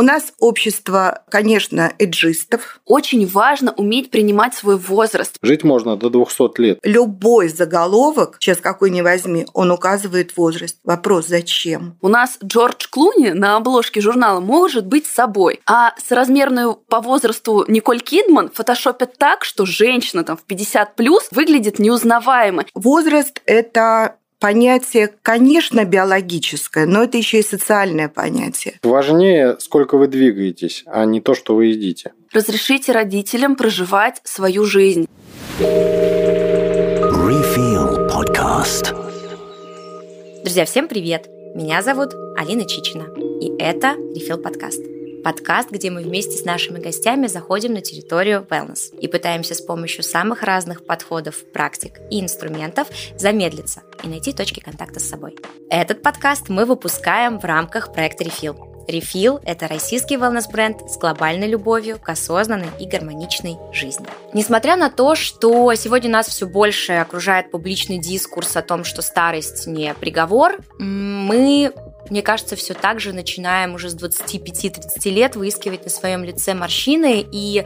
У нас общество, конечно, эджистов. Очень важно уметь принимать свой возраст. Жить можно до 200 лет. Любой заголовок, сейчас какой ни возьми, он указывает возраст. Вопрос, зачем? У нас Джордж Клуни на обложке журнала может быть собой, а соразмерную по возрасту Николь Кидман фотошопят так, что женщина там в 50 плюс выглядит неузнаваемо. Возраст – это понятие, конечно, биологическое, но это еще и социальное понятие. Важнее, сколько вы двигаетесь, а не то, что вы едите. Разрешите родителям проживать свою жизнь. Refill podcast. Друзья, всем привет! Меня зовут Алина Чичина, и это Refill подкаст. Подкаст, где мы вместе с нашими гостями заходим на территорию wellness и пытаемся с помощью самых разных подходов, практик и инструментов замедлиться и найти точки контакта с собой. Этот подкаст мы выпускаем в рамках проекта Refill. Refill – это российский wellness-бренд с глобальной любовью к осознанной и гармоничной жизни. Несмотря на то, что сегодня нас все больше окружает публичный дискурс о том, что старость не приговор, мы мне кажется, все так же начинаем уже с 25-30 лет выискивать на своем лице морщины, и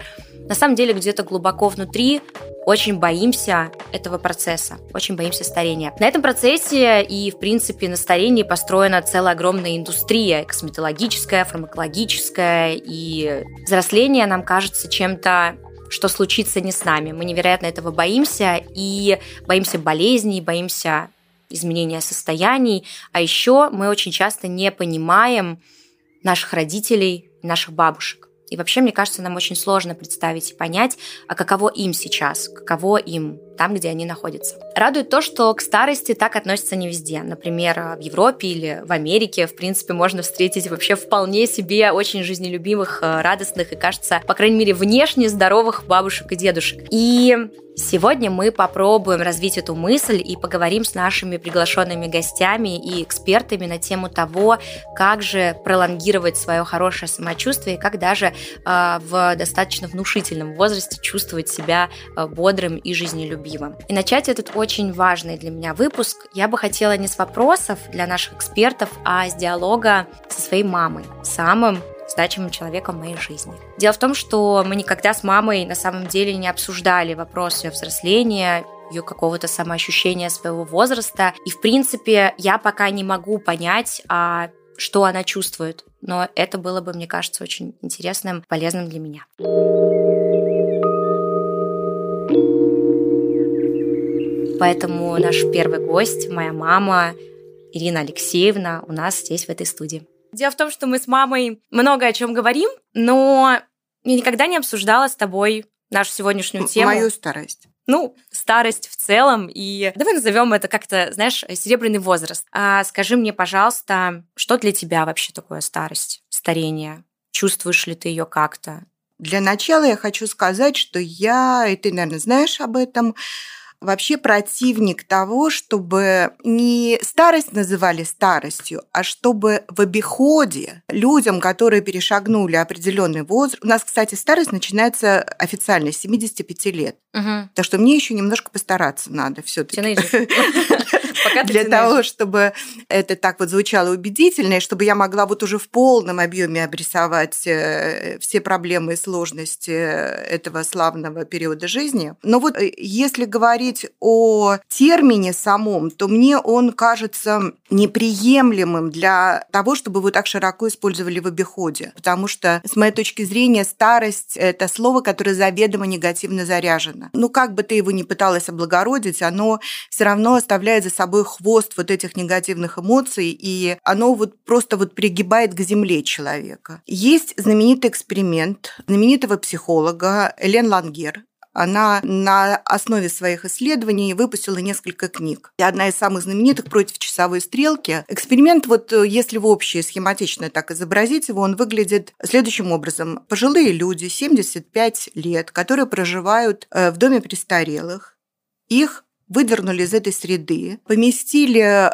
на самом деле где-то глубоко внутри очень боимся этого процесса, очень боимся старения. На этом процессе и, в принципе, на старении построена целая огромная индустрия, косметологическая, фармакологическая, и взросление нам кажется чем-то что случится не с нами. Мы невероятно этого боимся, и боимся болезней, боимся изменения состояний, а еще мы очень часто не понимаем наших родителей, наших бабушек. И вообще, мне кажется, нам очень сложно представить и понять, а каково им сейчас, каково им там, где они находятся. Радует то, что к старости так относятся не везде. Например, в Европе или в Америке, в принципе, можно встретить вообще вполне себе очень жизнелюбимых, э, радостных и, кажется, по крайней мере, внешне здоровых бабушек и дедушек. И Сегодня мы попробуем развить эту мысль и поговорим с нашими приглашенными гостями и экспертами на тему того, как же пролонгировать свое хорошее самочувствие как даже э, в достаточно внушительном возрасте чувствовать себя э, бодрым и жизнелюбивым любимым. И начать этот очень важный для меня выпуск я бы хотела не с вопросов для наших экспертов, а с диалога со своей мамой, самым значимым человеком в моей жизни. Дело в том, что мы никогда с мамой на самом деле не обсуждали вопросы взросления, ее какого-то самоощущения своего возраста. И, в принципе, я пока не могу понять, а что она чувствует. Но это было бы, мне кажется, очень интересным, полезным для меня. Поэтому наш первый гость, моя мама Ирина Алексеевна, у нас здесь в этой студии. Дело в том, что мы с мамой много о чем говорим, но я никогда не обсуждала с тобой нашу сегодняшнюю тему. Мою старость. Ну, старость в целом. И давай назовем это как-то, знаешь, серебряный возраст. А скажи мне, пожалуйста, что для тебя вообще такое старость, старение? Чувствуешь ли ты ее как-то? Для начала я хочу сказать, что я, и ты, наверное, знаешь об этом, вообще противник того, чтобы не старость называли старостью, а чтобы в обиходе людям, которые перешагнули определенный возраст... У нас, кстати, старость начинается официально с 75 лет. Угу. Так что мне еще немножко постараться надо все-таки. Для того, чтобы это так вот звучало убедительно, и чтобы я могла вот уже в полном объеме обрисовать э, все проблемы и сложности этого славного периода жизни. Но вот э, если говорить о термине самом, то мне он кажется неприемлемым для того, чтобы его так широко использовали в обиходе. Потому что, с моей точки зрения, старость – это слово, которое заведомо негативно заряжено. Ну, как бы ты его ни пыталась облагородить, оно все равно оставляет за собой хвост вот этих негативных эмоций, и оно вот просто вот пригибает к земле человека. Есть знаменитый эксперимент знаменитого психолога Элен Лангер, она на основе своих исследований выпустила несколько книг. И одна из самых знаменитых «Против часовой стрелки». Эксперимент, вот э, если в общее схематично так изобразить его, он выглядит следующим образом. Пожилые люди, 75 лет, которые проживают э, в доме престарелых, их выдернули из этой среды, поместили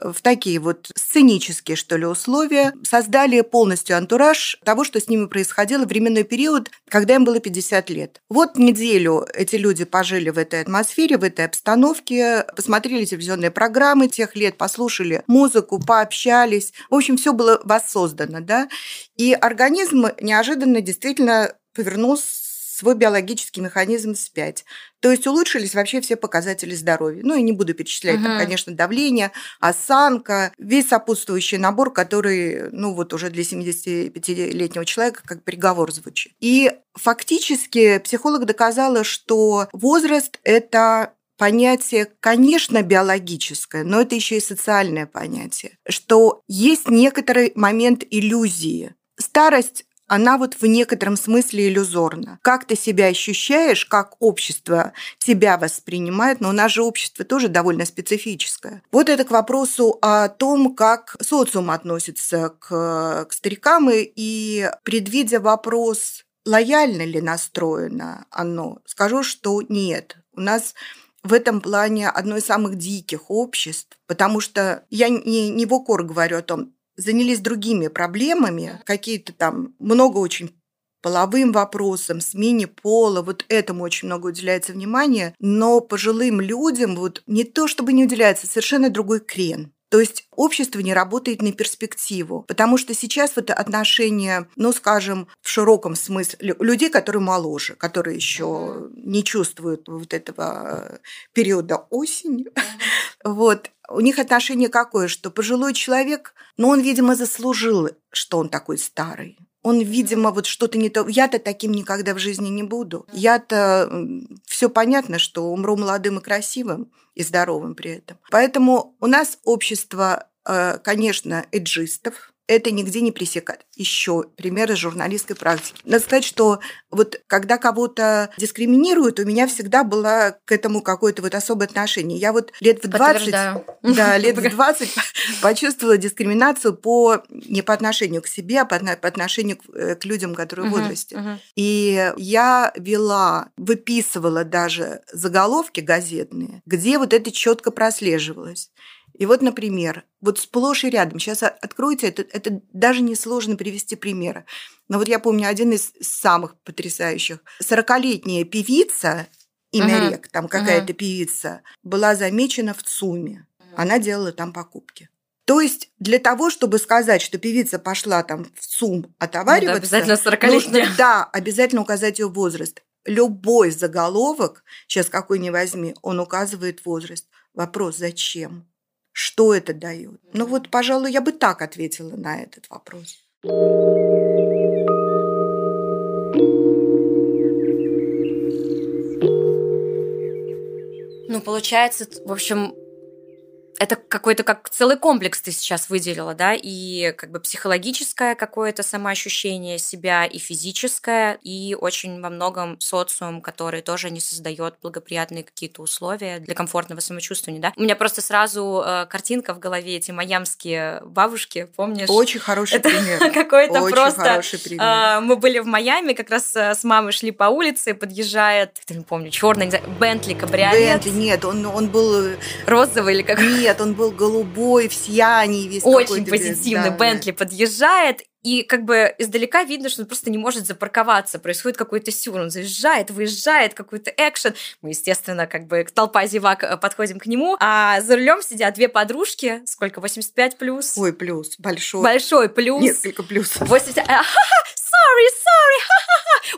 в такие вот сценические, что ли, условия, создали полностью антураж того, что с ними происходило в временной период, когда им было 50 лет. Вот неделю эти люди пожили в этой атмосфере, в этой обстановке, посмотрели телевизионные программы тех лет, послушали музыку, пообщались. В общем, все было воссоздано, да. И организм неожиданно действительно повернулся свой биологический механизм вспять. То есть улучшились вообще все показатели здоровья. Ну, и не буду перечислять, угу. там, конечно, давление, осанка, весь сопутствующий набор, который, ну, вот уже для 75-летнего человека как приговор звучит. И фактически психолог доказала, что возраст – это понятие, конечно, биологическое, но это еще и социальное понятие, что есть некоторый момент иллюзии. Старость она вот в некотором смысле иллюзорна. Как ты себя ощущаешь, как общество тебя воспринимает, но у нас же общество тоже довольно специфическое. Вот это к вопросу о том, как социум относится к, к старикам, и, и предвидя вопрос, лояльно ли настроено оно, скажу, что нет. У нас в этом плане одно из самых диких обществ, потому что я не, не в укор говорю о том, занялись другими проблемами, какие-то там много очень половым вопросам, смене пола, вот этому очень много уделяется внимания, но пожилым людям вот не то чтобы не уделяется, совершенно другой крен. То есть общество не работает на перспективу, потому что сейчас вот отношения, ну, скажем, в широком смысле, людей, которые моложе, которые еще не чувствуют вот этого периода осени, вот, у них отношение какое, что пожилой человек, ну, он, видимо, заслужил, что он такой старый. Он, видимо, вот что-то не то. Я-то таким никогда в жизни не буду. Я-то все понятно, что умру молодым и красивым и здоровым при этом. Поэтому у нас общество, э, конечно, эджистов, это нигде не пресекать. Еще примеры журналистской практики. Надо сказать, что вот когда кого-то дискриминируют, у меня всегда было к этому какое-то вот особое отношение. Я вот лет в 20, да, лет в 20 почувствовала дискриминацию по, не по отношению к себе, а по, по отношению к, э, к людям, которые в возрасте. И я вела, выписывала даже заголовки газетные, где вот это четко прослеживалось. И вот, например, вот сплошь и рядом, сейчас откройте, это, это даже несложно привести примеры. Но вот я помню один из самых потрясающих. Сорокалетняя певица, имя uh-huh. Рек, там какая-то uh-huh. певица, была замечена в ЦУМе. Она делала там покупки. То есть для того, чтобы сказать, что певица пошла там в ЦУМ отовариваться, ну, да, обязательно нужно, да, обязательно указать ее возраст. Любой заголовок, сейчас какой ни возьми, он указывает возраст. Вопрос, зачем? Что это дает? Ну вот, пожалуй, я бы так ответила на этот вопрос. Ну, получается, в общем, это какой-то как целый комплекс ты сейчас выделила, да, и как бы психологическое какое-то самоощущение себя, и физическое, и очень во многом социум, который тоже не создает благоприятные какие-то условия для комфортного самочувствия, да. У меня просто сразу э, картинка в голове, эти майамские бабушки, помнишь? Очень хороший это пример. какой-то просто... Хороший пример. Э, мы были в Майами, как раз э, с мамой шли по улице, подъезжает, не помню, черный, Бентли, кабриолет. Бентли, нет, он, он был... Э, Розовый или как? Нет, он был голубой, в сиянии весь. Очень позитивный. Да, Бентли да. подъезжает, и как бы издалека видно, что он просто не может запарковаться. Происходит какой-то сюр. Он заезжает, выезжает, какой-то экшен. Мы, естественно, как бы толпа зевак э, подходим к нему. А за рулем сидят две подружки. Сколько? 85 плюс? Ой, плюс. Большой. Большой плюс. Несколько плюс. 80... sorry, sorry, ха-ха-ха.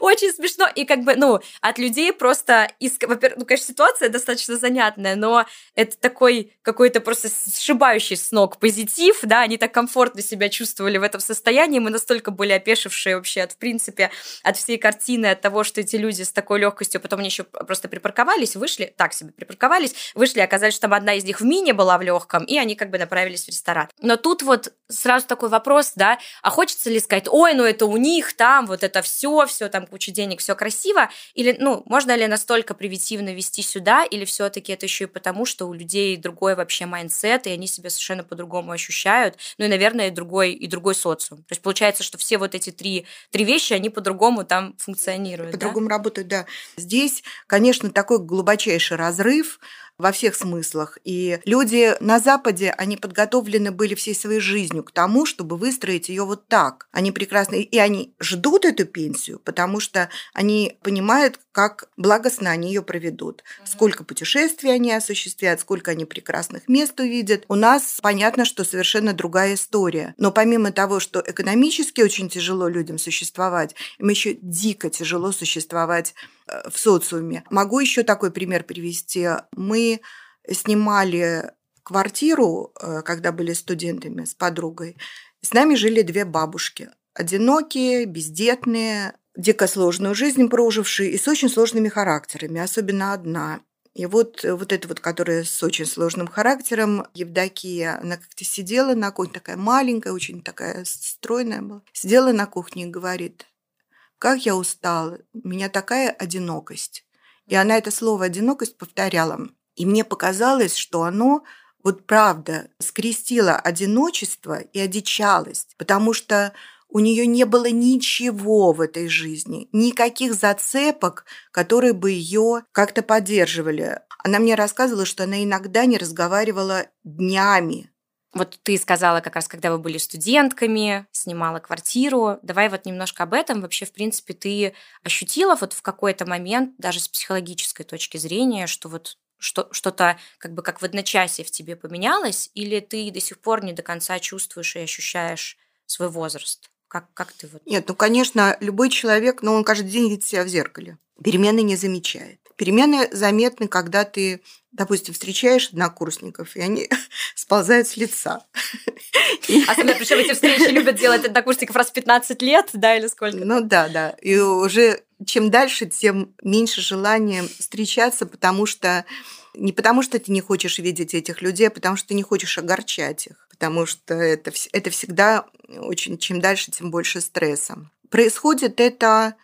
Очень смешно. И как бы, ну, от людей просто... Из... Во-первых, ну, конечно, ситуация достаточно занятная, но это такой какой-то просто сшибающий с ног позитив, да, они так комфортно себя чувствовали в этом состоянии, мы настолько были опешившие вообще от, в принципе, от всей картины, от того, что эти люди с такой легкостью, потом они еще просто припарковались, вышли, так себе припарковались, вышли, оказались, что там одна из них в мини была в легком, и они как бы направились в ресторан. Но тут вот сразу такой вопрос, да, а хочется ли сказать, ой, ну это у них, там вот это все, все там куча денег, все красиво, или, ну, можно ли настолько примитивно вести сюда, или все-таки это еще и потому, что у людей другой вообще mindset, и они себя совершенно по-другому ощущают, ну и, наверное, и другой, и другой социум. То есть получается, что все вот эти три, три вещи, они по-другому там функционируют. По-другому да? работают, да. Здесь, конечно, такой глубочайший разрыв, во всех смыслах. И люди на Западе, они подготовлены были всей своей жизнью к тому, чтобы выстроить ее вот так. Они прекрасно, и они ждут эту пенсию, потому что они понимают, как благостно они ее проведут, сколько путешествий они осуществят, сколько они прекрасных мест увидят. У нас понятно, что совершенно другая история. Но помимо того, что экономически очень тяжело людям существовать, им еще дико тяжело существовать в социуме. Могу еще такой пример привести. Мы снимали квартиру, э, когда были студентами с подругой. С нами жили две бабушки. Одинокие, бездетные, дико сложную жизнь прожившие и с очень сложными характерами, особенно одна. И вот, вот эта вот, которая с очень сложным характером, Евдокия, она как-то сидела на кухне, такая маленькая, очень такая стройная была, сидела на кухне и говорит, как я устала, у меня такая одинокость. И она это слово «одинокость» повторяла. И мне показалось, что оно вот правда скрестило одиночество и одичалость, потому что у нее не было ничего в этой жизни, никаких зацепок, которые бы ее как-то поддерживали. Она мне рассказывала, что она иногда не разговаривала днями. Вот ты сказала как раз, когда вы были студентками, снимала квартиру. Давай вот немножко об этом. Вообще, в принципе, ты ощутила вот в какой-то момент, даже с психологической точки зрения, что вот что, что-то как бы как в одночасье в тебе поменялось, или ты до сих пор не до конца чувствуешь и ощущаешь свой возраст? Как, как ты вот... Нет, ну, конечно, любой человек, но ну, он каждый день видит себя в зеркале. Перемены не замечает. Перемены заметны, когда ты, допустим, встречаешь однокурсников, и они сползают с лица. Особенно, причем эти встречи любят делать однокурсников раз в 15 лет, да, или сколько? Ну да, да. И уже чем дальше, тем меньше желания встречаться, потому что не потому, что ты не хочешь видеть этих людей, а потому что ты не хочешь огорчать их потому что это, это всегда очень, чем дальше, тем больше стресса. Происходит это,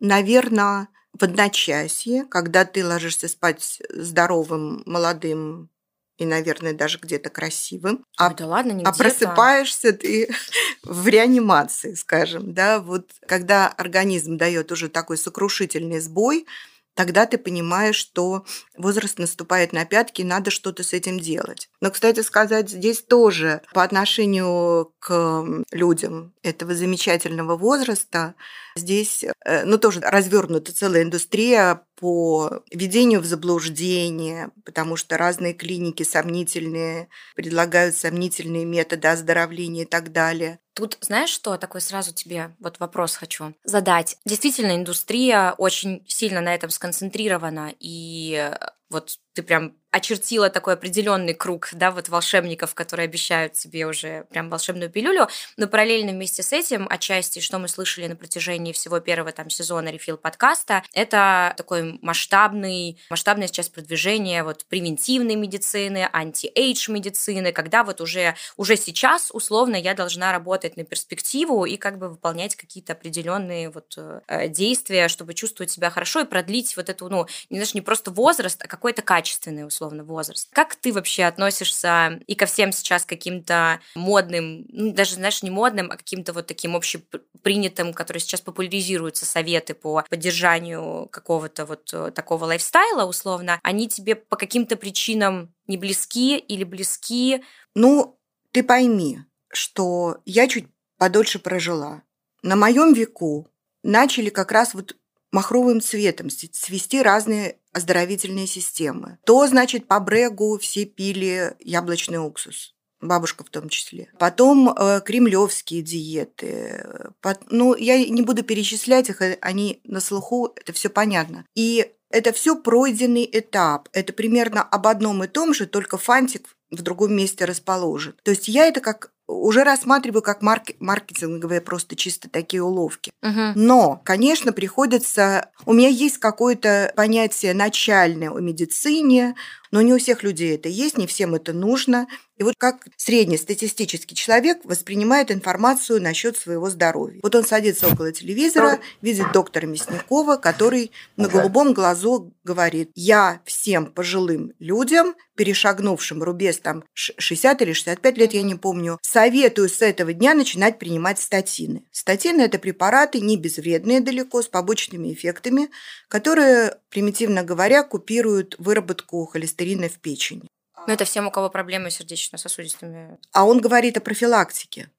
наверное, в одночасье, когда ты ложишься спать здоровым, молодым и, наверное, даже где-то красивым. А, Ой, да ладно, не а просыпаешься ты в реанимации, скажем, да, вот когда организм дает уже такой сокрушительный сбой, тогда ты понимаешь, что возраст наступает на пятки, и надо что-то с этим делать. Но, кстати сказать, здесь тоже по отношению к людям этого замечательного возраста, здесь, э, ну, тоже развернута целая индустрия по введению в заблуждение, потому что разные клиники сомнительные, предлагают сомнительные методы оздоровления и так далее. Тут знаешь что, такой сразу тебе вот вопрос хочу задать. Действительно, индустрия очень сильно на этом сконцентрирована, и вот ты прям очертила такой определенный круг, да, вот волшебников, которые обещают себе уже прям волшебную пилюлю, но параллельно вместе с этим, отчасти, что мы слышали на протяжении всего первого там сезона Refill подкаста, это такой масштабный, масштабное сейчас продвижение вот превентивной медицины, anti-age медицины, когда вот уже, уже сейчас условно я должна работать на перспективу и как бы выполнять какие-то определенные вот э, действия, чтобы чувствовать себя хорошо и продлить вот эту, ну, не, знаешь, не просто возраст, а какой-то качественный условно возраст. Как ты вообще относишься и ко всем сейчас каким-то модным, ну, даже, знаешь, не модным, а каким-то вот таким общепринятым, которые сейчас популяризируются советы по поддержанию какого-то вот э, такого лайфстайла условно, они тебе по каким-то причинам не близки или близки? Ну, ты пойми, что я чуть подольше прожила. На моем веку начали как раз вот махровым цветом свести разные оздоровительные системы. То, значит, по брегу все пили яблочный уксус бабушка в том числе. Потом э, кремлевские диеты. Под, ну, я не буду перечислять их, э, они на слуху, это все понятно. И это все пройденный этап. Это примерно об одном и том же, только фантик в другом месте расположен. То есть я это как уже рассматриваю как марк- маркетинговые просто чисто такие уловки. Угу. Но, конечно, приходится... У меня есть какое-то понятие начальное о медицине, но не у всех людей это есть, не всем это нужно. И вот как среднестатистический человек воспринимает информацию насчет своего здоровья. Вот он садится около телевизора, видит доктора Мясникова, который на голубом глазу говорит, я всем пожилым людям, перешагнувшим рубеж там 60 или 65 лет, я не помню, советую с этого дня начинать принимать статины. Статины – это препараты не безвредные далеко, с побочными эффектами, которые, примитивно говоря, купируют выработку холестерина холестерина в печени. Ну, это всем, у кого проблемы с сердечно-сосудистыми. А он говорит о профилактике.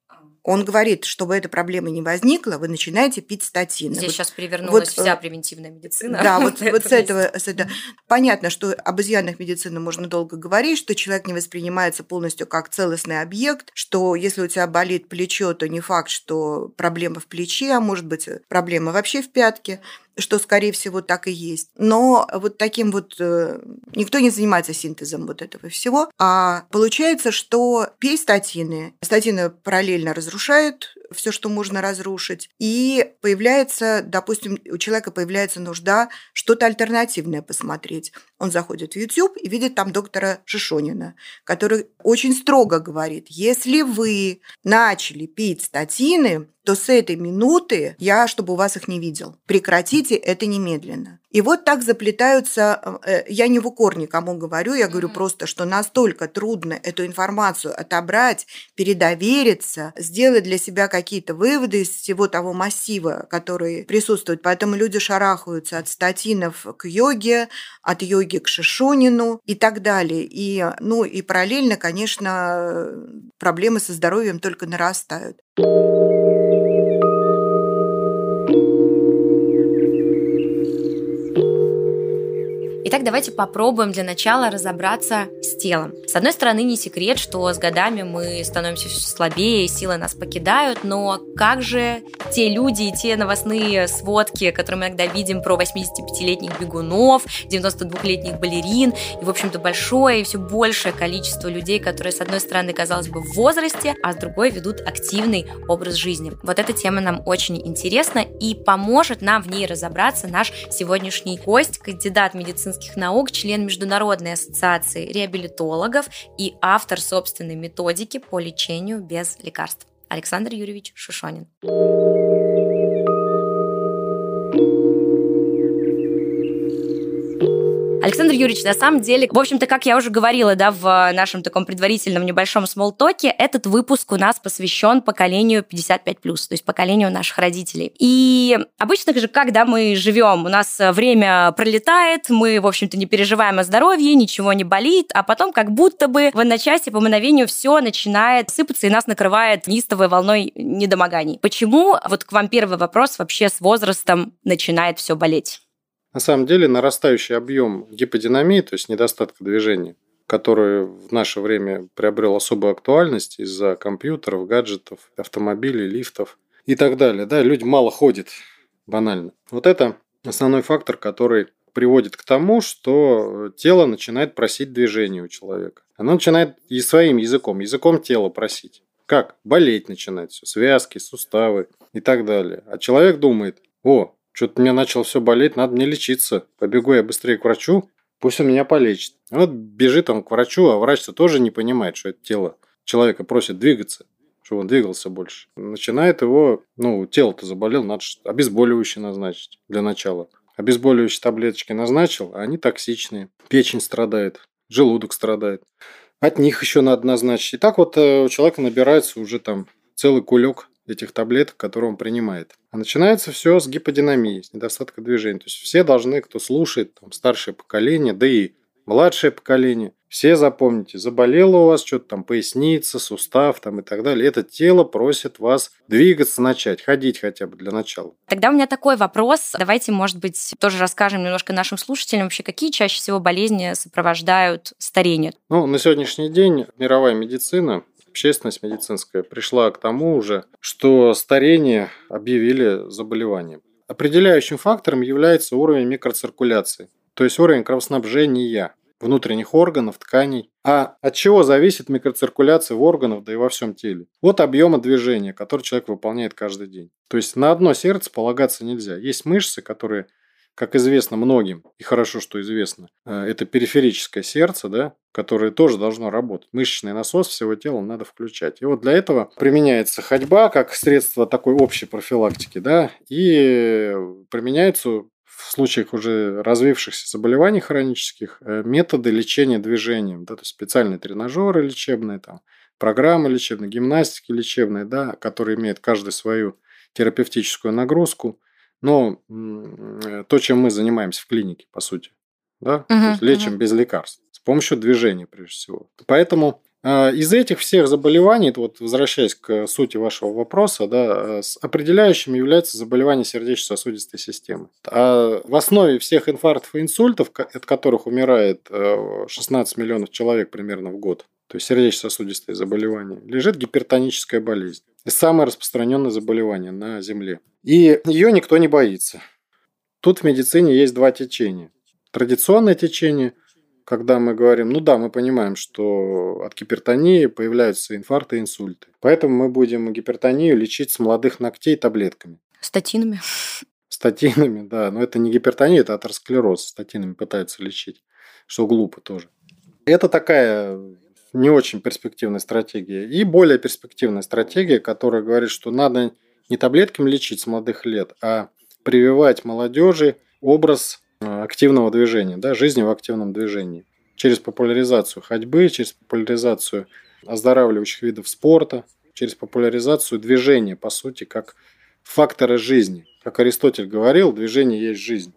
Он говорит, чтобы эта проблема не возникла, вы начинаете пить статины. Здесь Вот сейчас перевернулась вот, вся э, превентивная медицина. Да, вот, вот с этого, с этого- понятно, что об изъянах медицины можно долго говорить, что человек не воспринимается полностью как целостный объект, что если у тебя болит плечо, то не факт, что проблема в плече, а может быть проблема вообще в пятке, что, скорее всего, так и есть. Но вот таким вот э, никто не занимается синтезом вот этого всего. А получается, что пей статины. Статины параллельно разрушают все, что можно разрушить. И появляется, допустим, у человека появляется нужда что-то альтернативное посмотреть. Он заходит в YouTube и видит там доктора Шишонина, который очень строго говорит, если вы начали пить статины, то с этой минуты я, чтобы у вас их не видел. Прекратите это немедленно. И вот так заплетаются, э, я не в укор никому говорю, я говорю Мгм. просто, что настолько трудно эту информацию отобрать, передовериться, сделать для себя какие-то выводы из всего того массива, который присутствует. Поэтому люди шарахаются от статинов к йоге, от йоги к шишонину и так далее. И, ну, и параллельно, конечно, проблемы со здоровьем только нарастают. Итак, давайте попробуем для начала разобраться с телом. С одной стороны, не секрет, что с годами мы становимся все слабее, силы нас покидают, но как же те люди и те новостные сводки, которые мы иногда видим про 85-летних бегунов, 92-летних балерин, и, в общем-то, большое и все большее количество людей, которые, с одной стороны, казалось бы, в возрасте, а с другой ведут активный образ жизни. Вот эта тема нам очень интересна и поможет нам в ней разобраться наш сегодняшний гость, кандидат медицинских наук, член Международной ассоциации реабилитологов и автор собственной методики по лечению без лекарств. Александр Юрьевич Шишонин. Александр Юрьевич, на самом деле, в общем-то, как я уже говорила, да, в нашем таком предварительном небольшом смолтоке, этот выпуск у нас посвящен поколению 55+, то есть поколению наших родителей. И обычно же, когда мы живем, у нас время пролетает, мы, в общем-то, не переживаем о здоровье, ничего не болит, а потом как будто бы в одночасье по мгновению все начинает сыпаться, и нас накрывает неистовой волной недомоганий. Почему, вот к вам первый вопрос, вообще с возрастом начинает все болеть? На самом деле нарастающий объем гиподинамии, то есть недостатка движения, который в наше время приобрел особую актуальность из-за компьютеров, гаджетов, автомобилей, лифтов и так далее. Да, люди мало ходят, банально. Вот это основной фактор, который приводит к тому, что тело начинает просить движения у человека. Оно начинает и своим языком, языком тела просить. Как? Болеть начинает все, связки, суставы и так далее. А человек думает, о, что-то меня начало все болеть, надо мне лечиться. Побегу я быстрее к врачу, пусть он меня полечит. Вот бежит он к врачу, а врач-то тоже не понимает, что это тело человека просит двигаться, чтобы он двигался больше. Начинает его, ну, тело-то заболел, надо обезболивающее назначить для начала. Обезболивающие таблеточки назначил, а они токсичные. Печень страдает, желудок страдает. От них еще надо назначить. И так вот э, у человека набирается уже там целый кулек этих таблеток, которые он принимает. А начинается все с гиподинамии, с недостатка движения. То есть все должны, кто слушает, там, старшее поколение, да и младшее поколение, все запомните, заболело у вас что-то там, поясница, сустав там и так далее. Это тело просит вас двигаться начать, ходить хотя бы для начала. Тогда у меня такой вопрос. Давайте, может быть, тоже расскажем немножко нашим слушателям вообще, какие чаще всего болезни сопровождают старение. Ну, на сегодняшний день мировая медицина общественность медицинская пришла к тому уже, что старение объявили заболеванием. Определяющим фактором является уровень микроциркуляции, то есть уровень кровоснабжения внутренних органов, тканей. А от чего зависит микроциркуляция в органах, да и во всем теле? Вот объема движения, который человек выполняет каждый день. То есть на одно сердце полагаться нельзя. Есть мышцы, которые как известно многим, и хорошо, что известно, это периферическое сердце, да, которое тоже должно работать. Мышечный насос всего тела надо включать. И вот для этого применяется ходьба как средство такой общей профилактики, да, и применяются в случаях уже развившихся заболеваний хронических методы лечения движением, да, то есть специальные тренажеры лечебные, там, программы лечебные, гимнастики лечебные, да, которые имеют каждый свою терапевтическую нагрузку – но то, чем мы занимаемся в клинике, по сути, да, Мгм, То есть лечим мгм. без лекарств с помощью движения, прежде всего. Поэтому а, из этих всех заболеваний, вот возвращаясь к сути вашего вопроса, да, э, с определяющим является заболевание сердечно-сосудистой системы. А в основе всех инфарктов и инсультов, от которых умирает 16 э, миллионов человек примерно в год, то есть сердечно-сосудистые заболевания, лежит гипертоническая болезнь. Это самое распространенное заболевание на Земле. И ее никто не боится. Тут в медицине есть два течения. Традиционное течение – когда мы говорим, ну да, мы понимаем, что от гипертонии появляются инфаркты и инсульты. Поэтому мы будем гипертонию лечить с молодых ногтей таблетками. Статинами. Статинами, да. Но это не гипертония, это атеросклероз. Статинами пытаются лечить, что глупо тоже. Это такая не очень перспективная стратегия. И более перспективная стратегия, которая говорит, что надо не таблетками лечить с молодых лет, а прививать молодежи образ Э, активного движения, да, жизни в активном движении. Через популяризацию ходьбы, через популяризацию оздоравливающих видов спорта, через популяризацию движения, по сути, как фактора жизни. Как Аристотель говорил, движение есть жизнь.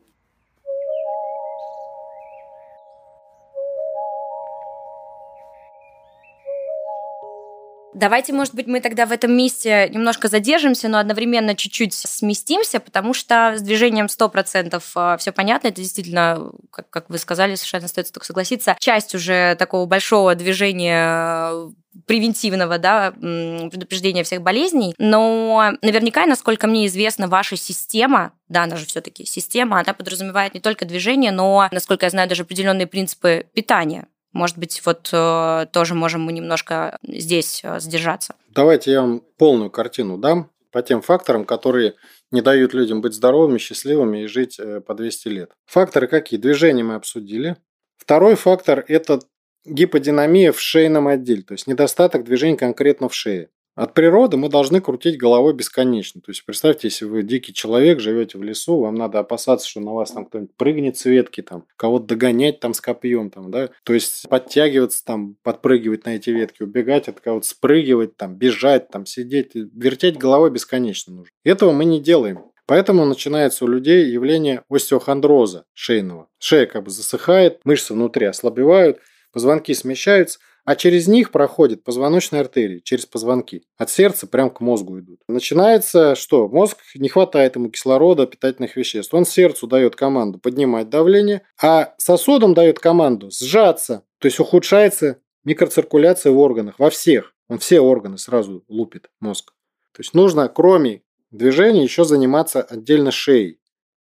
Давайте, может быть, мы тогда в этом месте немножко задержимся, но одновременно чуть-чуть сместимся, потому что с движением 100% а, все понятно. Это действительно, как, как вы сказали, совершенно остается только согласиться, часть уже такого большого движения э, превентивного да, предупреждения всех болезней. Но наверняка, насколько мне известно, ваша система, да, она же все-таки система, она подразумевает не только движение, но, насколько я знаю, даже определенные принципы питания. Может быть, вот э, тоже можем мы немножко здесь э, сдержаться. Давайте я вам полную картину дам по тем факторам, которые не дают людям быть здоровыми, счастливыми и жить э, по 200 лет. Факторы какие? Движение мы обсудили. Второй фактор – это гиподинамия в шейном отделе, то есть недостаток движения конкретно в шее. От природы мы должны крутить головой бесконечно. То есть представьте, если вы дикий человек, живете в лесу, вам надо опасаться, что на вас там кто-нибудь прыгнет с ветки, там, кого-то догонять там с копьем, там, да. То есть подтягиваться там, подпрыгивать на эти ветки, убегать от кого-то, спрыгивать, там, бежать, там, сидеть, вертеть головой бесконечно нужно. Этого мы не делаем. Поэтому начинается у людей явление остеохондроза шейного. Шея как бы засыхает, мышцы внутри ослабевают, позвонки смещаются – а через них проходят позвоночные артерии, через позвонки. От сердца прям к мозгу идут. Начинается что? Мозг не хватает ему кислорода, питательных веществ. Он сердцу дает команду поднимать давление, а сосудам дает команду сжаться. То есть ухудшается микроциркуляция в органах, во всех. Он все органы сразу лупит, мозг. То есть нужно, кроме движения, еще заниматься отдельно шеей.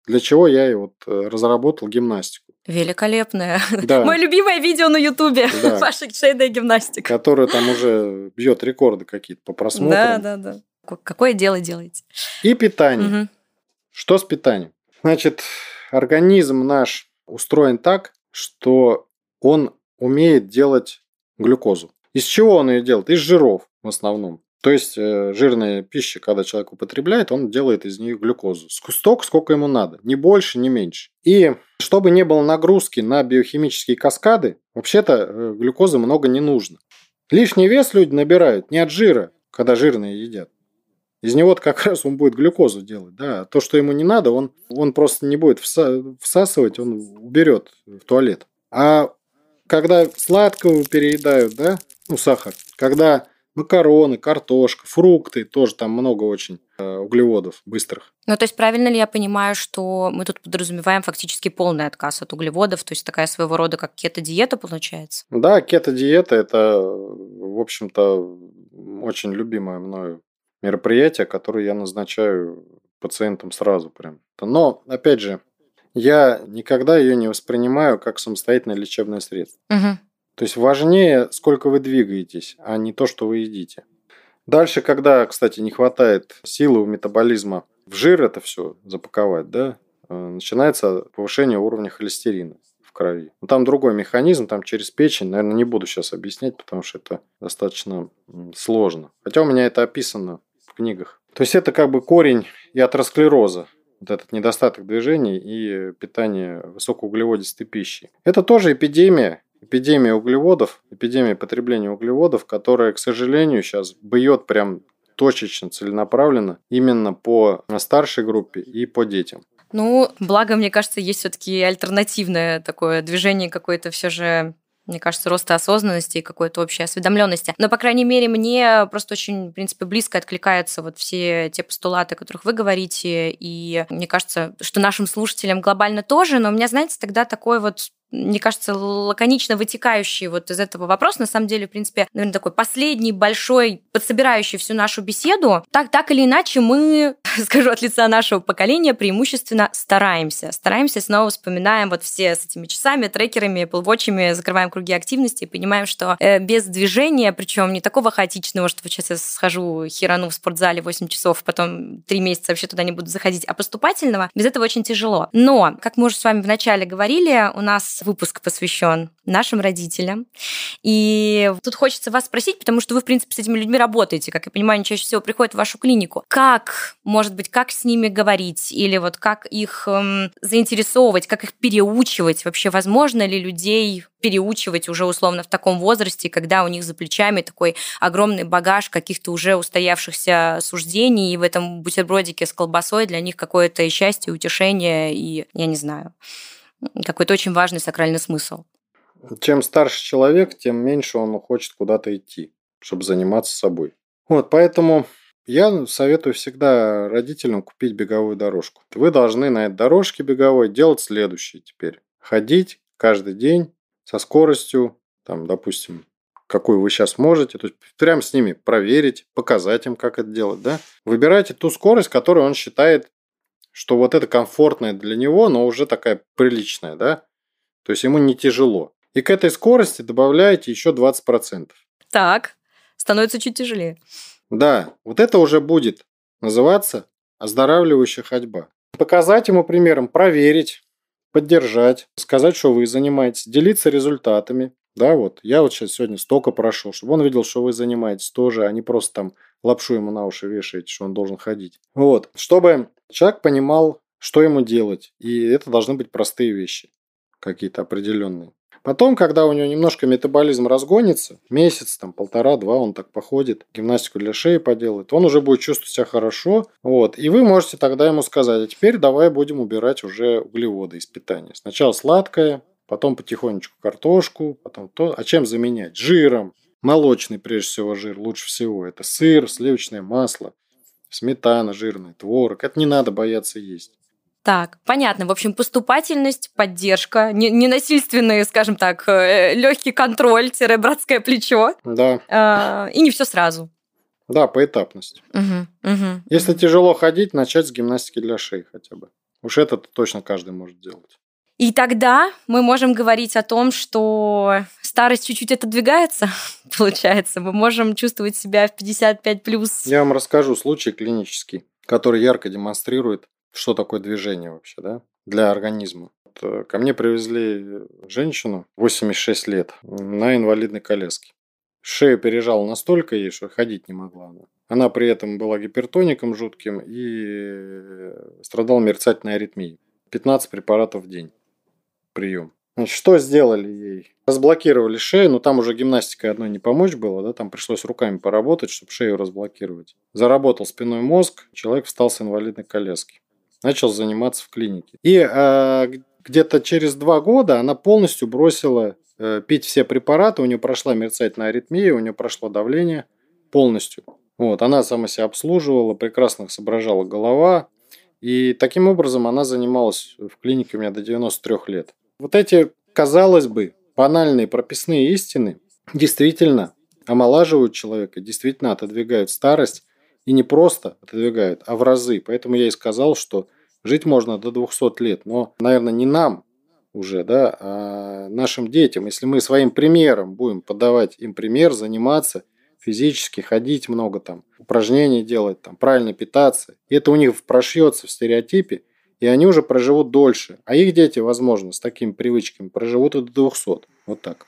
Для чего я и вот э, разработал гимнастику. Великолепное. Да. Мое любимое видео на Ютубе. Да. Ваша шейная гимнастика. Которая там уже бьет рекорды какие-то по просмотрам. Да, да, да. Какое дело делаете? И питание. Угу. Что с питанием? Значит, организм наш устроен так, что он умеет делать глюкозу. Из чего он ее делает? Из жиров в основном. То есть э, жирная пища, когда человек употребляет, он делает из нее глюкозу. Столько, сколько ему надо. Ни больше, ни меньше. И чтобы не было нагрузки на биохимические каскады, вообще-то э, глюкозы много не нужно. Лишний вес люди набирают не от жира, когда жирные едят. Из него как раз он будет глюкозу делать. Да? То, что ему не надо, он, он просто не будет всасывать, он уберет в туалет. А когда сладкого переедают, да, ну, сахар, когда макароны, картошка, фрукты, тоже там много очень э, углеводов быстрых. Ну, то есть правильно ли я понимаю, что мы тут подразумеваем фактически полный отказ от углеводов, то есть такая своего рода как кето-диета получается? Да, кето-диета – это, в общем-то, очень любимое мною мероприятие, которое я назначаю пациентам сразу прям. Но, опять же, я никогда ее не воспринимаю как самостоятельное лечебное средство. Угу. То есть важнее, сколько вы двигаетесь, а не то, что вы едите. Дальше, когда, кстати, не хватает силы у метаболизма в жир это все запаковать, да, э, начинается повышение уровня холестерина в крови. Но там другой механизм, там через печень, наверное, не буду сейчас объяснять, потому что это достаточно сложно. Хотя у меня это описано в книгах. То есть это как бы корень и атеросклероза, вот этот недостаток движений и питания высокоуглеводистой пищи. Это тоже эпидемия, эпидемия углеводов, эпидемия потребления углеводов, которая, к сожалению, сейчас бьет прям точечно, целенаправленно именно по старшей группе и по детям. Ну, благо, мне кажется, есть все-таки альтернативное такое движение какое-то все же мне кажется, роста осознанности и какой-то общей осведомленности. Но, по крайней мере, мне просто очень, в принципе, близко откликаются вот все те постулаты, о которых вы говорите, и мне кажется, что нашим слушателям глобально тоже, но у меня, знаете, тогда такой вот мне кажется, лаконично вытекающий вот из этого вопрос, на самом деле, в принципе, наверное, такой последний большой, подсобирающий всю нашу беседу. Так, так или иначе, мы, скажу от лица нашего поколения, преимущественно стараемся. Стараемся, снова вспоминаем вот все с этими часами, трекерами, Apple Watch'ами, закрываем круги активности и понимаем, что э, без движения, причем не такого хаотичного, что вот сейчас я схожу, херану в спортзале 8 часов, потом 3 месяца вообще туда не буду заходить, а поступательного, без этого очень тяжело. Но, как мы уже с вами вначале говорили, у нас выпуск посвящен нашим родителям. И тут хочется вас спросить, потому что вы, в принципе, с этими людьми работаете, как я понимаю, они чаще всего приходят в вашу клинику. Как, может быть, как с ними говорить? Или вот как их эм, заинтересовывать, как их переучивать? Вообще, возможно ли людей переучивать уже условно в таком возрасте, когда у них за плечами такой огромный багаж каких-то уже устоявшихся суждений, и в этом бутербродике с колбасой для них какое-то счастье, утешение, и я не знаю какой-то очень важный сакральный смысл. Чем старше человек, тем меньше он хочет куда-то идти, чтобы заниматься собой. Вот, поэтому я советую всегда родителям купить беговую дорожку. Вы должны на этой дорожке беговой делать следующее теперь. Ходить каждый день со скоростью, там, допустим, какую вы сейчас можете, то есть прям с ними проверить, показать им, как это делать, да. Выбирайте ту скорость, которую он считает что вот это комфортное для него, но уже такая приличная, да? То есть ему не тяжело. И к этой скорости добавляете еще 20%. Так, становится чуть тяжелее. Да, вот это уже будет называться оздоравливающая ходьба. Показать ему примером, проверить, поддержать, сказать, что вы занимаетесь, делиться результатами. Да, вот я вот сейчас сегодня столько прошел, чтобы он видел, что вы занимаетесь тоже, а не просто там лапшу ему на уши вешаете, что он должен ходить. Вот, чтобы человек понимал, что ему делать, и это должны быть простые вещи, какие-то определенные. Потом, когда у него немножко метаболизм разгонится, месяц, там, полтора-два он так походит, гимнастику для шеи поделает, он уже будет чувствовать себя хорошо. Вот, и вы можете тогда ему сказать, а теперь давай будем убирать уже углеводы из питания. Сначала сладкое, потом потихонечку картошку, потом то. А чем заменять? Жиром. Молочный, прежде всего, жир лучше всего. Это сыр, сливочное масло, сметана жирная, творог. Это не надо бояться есть. Так, понятно. В общем, поступательность, поддержка, ненасильственный, скажем так, э, легкий контроль, братское плечо. Да. А, и не все сразу. Да, поэтапность. Угу, угу. Если тяжело ходить, начать с гимнастики для шеи хотя бы. Уж это точно каждый может делать. И тогда мы можем говорить о том, что старость чуть-чуть отодвигается, получается. Мы можем чувствовать себя в 55 плюс. Я вам расскажу случай клинический, который ярко демонстрирует, что такое движение вообще, да, для организма. Э, ко мне привезли женщину 86 лет на инвалидной коляске. Шею пережала настолько ей, что ходить не могла она. Она при этом была гипертоником жутким и страдала мерцательной аритмией. 15 препаратов в день прием. Значит, что сделали ей? Разблокировали шею, но там уже гимнастикой одной не помочь было, да, там пришлось руками поработать, чтобы шею разблокировать. Заработал спиной мозг, человек встал с инвалидной коляски. Начал заниматься в клинике. И э, где-то через два года она полностью бросила э, пить все препараты, у нее прошла мерцательная аритмия, у нее прошло давление полностью. Вот, она сама себя обслуживала, прекрасно соображала голова. И таким образом она занималась в клинике у меня до 93 лет. Вот эти, казалось бы, банальные прописные истины действительно омолаживают человека, действительно отодвигают старость. И не просто отодвигают, а в разы. Поэтому я и сказал, что жить можно до 200 лет. Но, наверное, не нам уже, да, а нашим детям. Если мы своим примером будем подавать им пример, заниматься физически, ходить много там, упражнений делать, там, правильно питаться, и это у них прошьется в стереотипе, и они уже проживут дольше. А их дети, возможно, с такими привычками проживут и до 200. Вот так.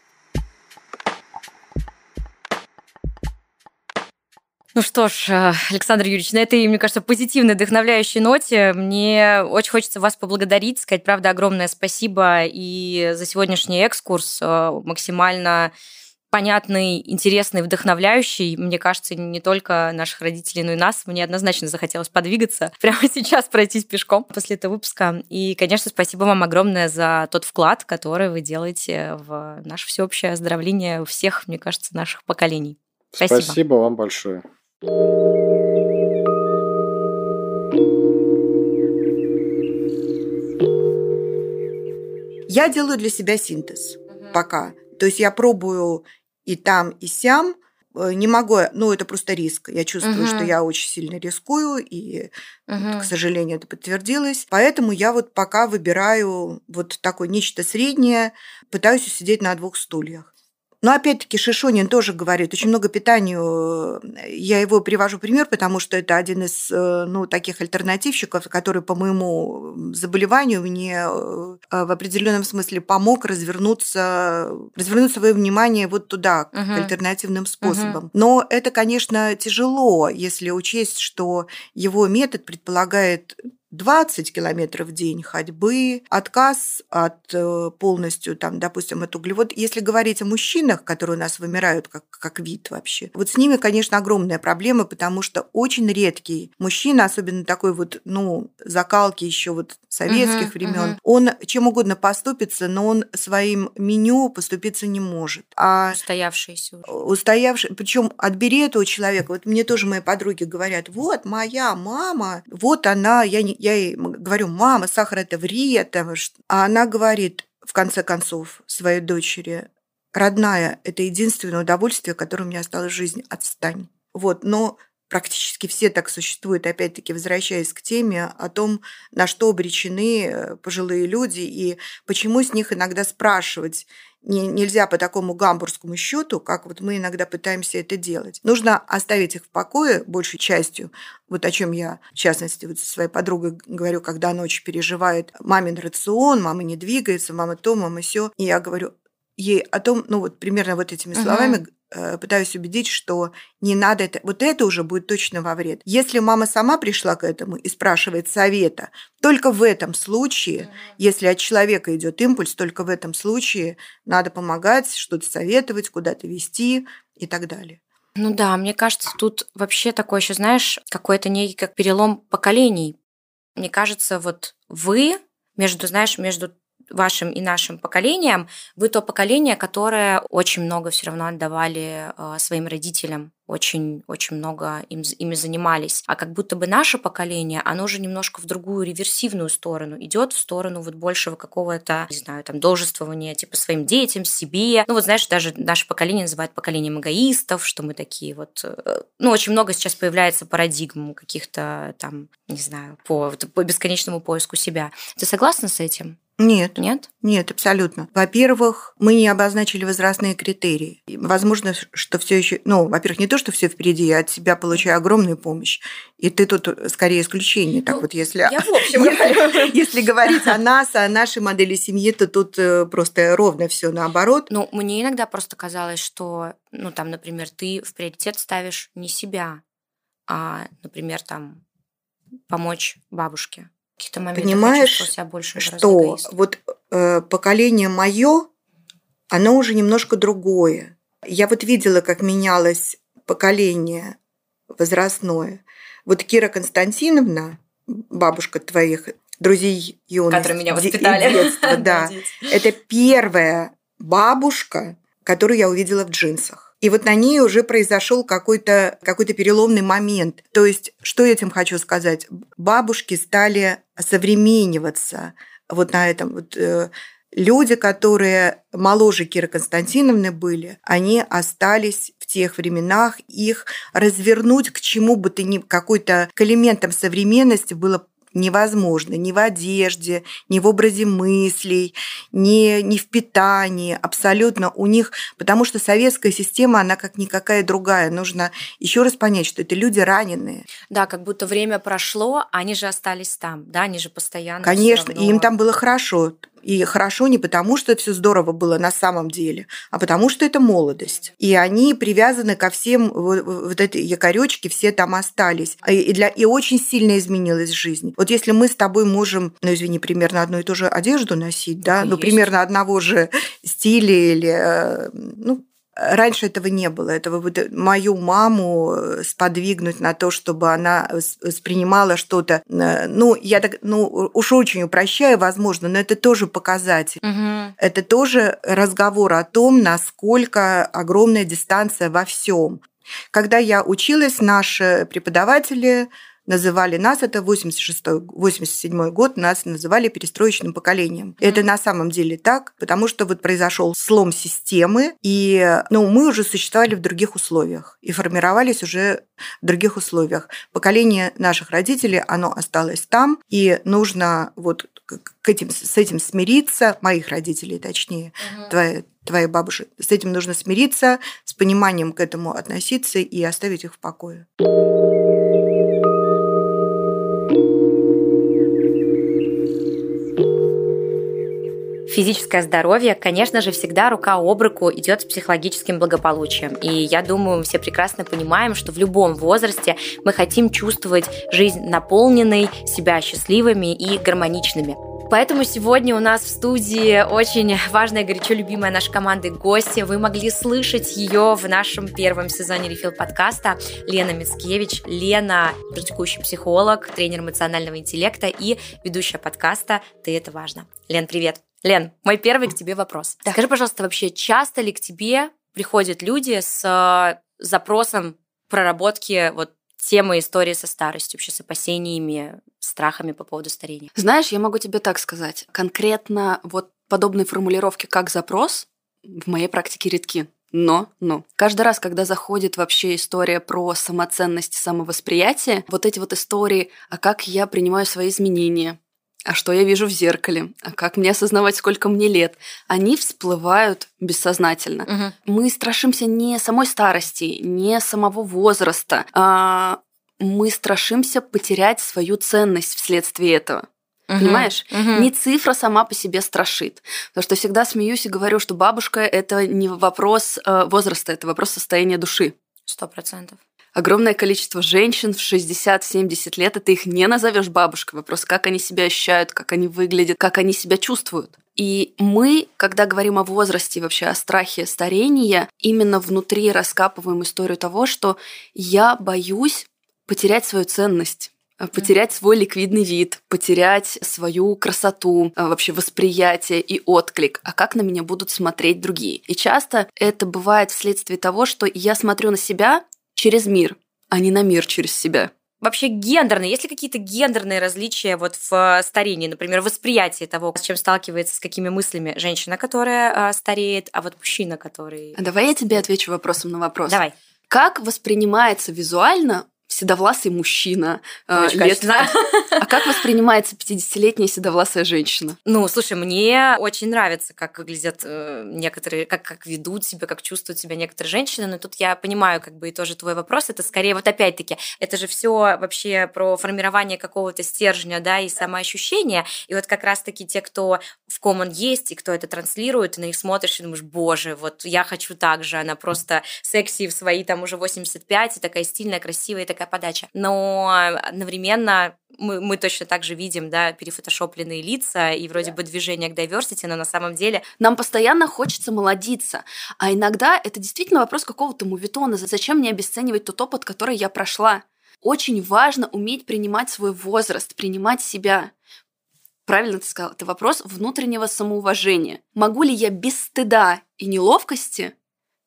Ну что ж, э, Александр Юрьевич, на этой, мне кажется, позитивной, вдохновляющей ноте мне очень хочется вас поблагодарить, сказать, правда, огромное спасибо и за сегодняшний экскурс э, максимально понятный, интересный, вдохновляющий. Мне кажется, не только наших родителей, но и нас. Мне однозначно захотелось подвигаться, прямо сейчас пройтись пешком после этого выпуска. И, конечно, спасибо вам огромное за тот вклад, который вы делаете в наше всеобщее оздоровление всех, мне кажется, наших поколений. Спасибо. Спасибо вам большое. Я делаю для себя синтез пока. То есть я пробую и там, и сям. Э, Не могу, ну это просто риск. Я чувствую, Мгм. что я очень сильно рискую, и, Мгм. к сожалению, это подтвердилось. Поэтому я вот пока выбираю вот такое нечто среднее, пытаюсь усидеть на двух стульях. Но опять-таки Шишонин тоже говорит, очень много питанию. э, Я его привожу пример, потому что это один из э, ну, таких альтернативщиков, который по моему заболеванию мне э, в определенном смысле помог развернуться, развернуть свое внимание вот туда, к Мгм. альтернативным способам. Но это, конечно, тяжело, если учесть, что его метод предполагает 20 километров в день ходьбы, отказ от э, полностью, там, допустим, от углевод. Если говорить о мужчинах, которые у нас вымирают как, как вид вообще, вот с ними, конечно, огромная проблема, потому что очень редкий мужчина, особенно такой вот, ну, закалки еще вот советских Мгм, времен, мгм. он чем угодно поступится, но он своим меню поступиться не может. А Устоявшиеся уже. устоявший, причем отбери этого человека. Вот мне тоже мои подруги говорят, вот моя мама, вот она, я, не, я ей говорю, мама, сахар это вред, а она говорит, в конце концов, своей дочери, родная, это единственное удовольствие, которое у меня осталось в жизни, отстань. Вот, но практически все так существуют, опять-таки, возвращаясь к теме о том, на что обречены э, пожилые люди и почему с них иногда спрашивать не- нельзя по такому гамбургскому счету, как вот мы иногда пытаемся это делать. Нужно оставить их в покое большей частью, вот о чем я, в частности, вот со своей подругой говорю, когда ночью переживает мамин рацион, мама не двигается, мама то, мама все. И я говорю ей о том, ну вот примерно вот этими словами э, пытаюсь убедить, что не надо это, вот это уже будет точно во вред. Если мама сама пришла к этому и спрашивает совета, только в этом случае, если от человека идет импульс, только в этом случае надо помогать, что-то советовать, куда-то вести и так далее. Ну да, мне кажется, тут вообще такой еще, знаешь, какой-то некий как перелом поколений. Мне кажется, вот вы между, знаешь, между вашим и нашим поколением, вы то поколение, которое очень много все равно отдавали э, своим родителям, очень, очень много им, ими занимались. А как будто бы наше поколение, оно уже немножко в другую реверсивную сторону идет, в сторону вот большего какого-то, не знаю, там, должествования типа своим детям, себе. Ну вот знаешь, даже наше поколение называют поколением эгоистов, что мы такие вот... э, Ну, очень много сейчас появляется парадигм каких-то там, не знаю, по, по бесконечному поиску себя. Ты согласна с этим? Нет, Нет? нет, абсолютно. Во-первых, мы не обозначили возрастные критерии. И Возможно, что все еще, ну, во-первых, не то, что все впереди, я от себя получаю огромную помощь. И ты тут скорее исключение. Так Ну, вот, если Я в общем Если, если говорить о нас, о нашей модели семьи, то тут э, просто ровно все наоборот. Ну, мне иногда просто казалось, что, ну, там, например, ты в приоритет ставишь не себя, а, например, там, помочь бабушке. Каких-то моментах Понимаешь, себя больше Что вот э, поколение мое, оно уже немножко другое. Я вот видела, как менялось поколение возрастное. Вот Кира Константиновна, бабушка твоих друзей юности, Которые меня воспитали. детства, да, это первая бабушка, которую я увидела в джинсах. И вот на ней уже произошел какой-то какой переломный момент. То есть, что я этим хочу сказать? Бабушки стали современниваться вот на этом. Вот, э, люди, которые моложе Киры Константиновны были, они остались в тех временах. Их развернуть к чему бы то ни какой-то к элементам современности было невозможно ни в одежде, ни в образе мыслей, ни, ни в питании, абсолютно у них, потому что советская система, она как никакая другая. Нужно еще раз понять, что это люди раненые. Да, как будто время прошло, они же остались там, да, они же постоянно. Конечно, и равно- им там было хорошо. И хорошо не потому, что все здорово было на самом деле, а потому что это молодость. И они привязаны ко всем вот, вот этой якоречке, все там остались. И, для, и очень сильно изменилась жизнь. Вот если мы с тобой можем, ну извини, примерно одну и ту же одежду носить, да, Так и ну примерно одного же стиля или, э, ну, Раньше этого не было. Этого вот мою маму э, сподвигнуть на то, чтобы она воспринимала что-то. Э, ну, я так, ну, уж очень упрощаю, возможно, но это тоже показатель. Угу. Это тоже разговор о том, насколько огромная дистанция во всем. Когда я училась, наши преподаватели называли нас, это 86-87 год, нас называли перестроечным поколением. Mm-hmm. Это на самом деле так, потому что вот произошел слом системы, и ну, мы уже существовали в других условиях и формировались уже в других условиях. Поколение наших родителей, оно осталось там, и нужно вот к этим, с этим смириться, моих родителей точнее, угу. твои, твоей бабушки, с этим нужно смириться, с пониманием к этому относиться и оставить их в покое. Физическое здоровье, конечно же, всегда рука об руку идет с психологическим благополучием. И я думаю, мы все прекрасно понимаем, что в любом возрасте мы хотим чувствовать жизнь наполненной, себя счастливыми и гармоничными. Поэтому сегодня у нас в студии очень важная, горячо любимая наша команда гостья. Вы могли слышать ее в нашем первом сезоне Рефил подкаста. Лена Мицкевич. Лена – практикующий психолог, тренер эмоционального интеллекта и ведущая подкаста «Ты – это важно». Лен, привет! Лен, мой первый к тебе вопрос. Да. Скажи, пожалуйста, вообще часто ли к тебе приходят люди с э, запросом проработки вот темы истории со старостью, вообще с опасениями, страхами по поводу старения? Знаешь, я могу тебе так сказать. Конкретно вот подобные формулировки, как запрос, в моей практике редки. Но, но. Каждый раз, когда заходит вообще история про самоценность самовосприятие, вот эти вот истории, а как я принимаю свои изменения, а что я вижу в зеркале, а как мне осознавать, сколько мне лет, они всплывают бессознательно. Угу. Мы страшимся не самой старости, не самого возраста, а мы страшимся потерять свою ценность вследствие этого. Угу, Понимаешь? Угу. Не цифра сама по себе страшит. Потому что всегда смеюсь и говорю, что бабушка это не вопрос э, возраста, это вопрос состояния души. Сто процентов огромное количество женщин в 60-70 лет, это их не назовешь бабушкой. Вопрос, как они себя ощущают, как они выглядят, как они себя чувствуют. И мы, когда говорим о возрасте и вообще о страхе старения, именно внутри раскапываем историю того, что я боюсь потерять свою ценность потерять свой ликвидный вид, потерять свою красоту, а, вообще восприятие и отклик, а как на меня будут смотреть другие. И часто это бывает вследствие того, что я смотрю на себя через мир, а не на мир через себя. Вообще гендерные, есть ли какие-то гендерные различия вот в э, старении, например, восприятие того, с чем сталкивается, с какими мыслями женщина, которая э, стареет, а вот мужчина, который... А давай я тебе отвечу вопросом на вопрос. Давай. Как воспринимается визуально седовласый мужчина э, лет. А как воспринимается 50-летняя седовласая женщина? Ну, слушай, мне очень нравится, как выглядят э, некоторые, как, как ведут себя, как чувствуют себя некоторые женщины. Но тут я понимаю, как бы и тоже твой вопрос. Это скорее вот опять-таки, это же все вообще про формирование какого-то стержня, да, и самоощущения. И вот как раз-таки те, кто в ком он есть, и кто это транслирует, ты на них смотришь и думаешь, боже, вот я хочу так же. Она просто секси в свои там уже 85, и такая стильная, красивая, и такая подача. Но одновременно мы, мы точно так же видим, да, перефотошопленные лица и вроде бы движение к diversity, но на самом деле... Нам постоянно хочется молодиться, а иногда это действительно вопрос какого-то мувитона. Зачем мне обесценивать тот опыт, который я прошла? Очень важно уметь принимать свой возраст, принимать себя. Правильно ты сказал, это вопрос внутреннего самоуважения. Могу ли я без стыда и неловкости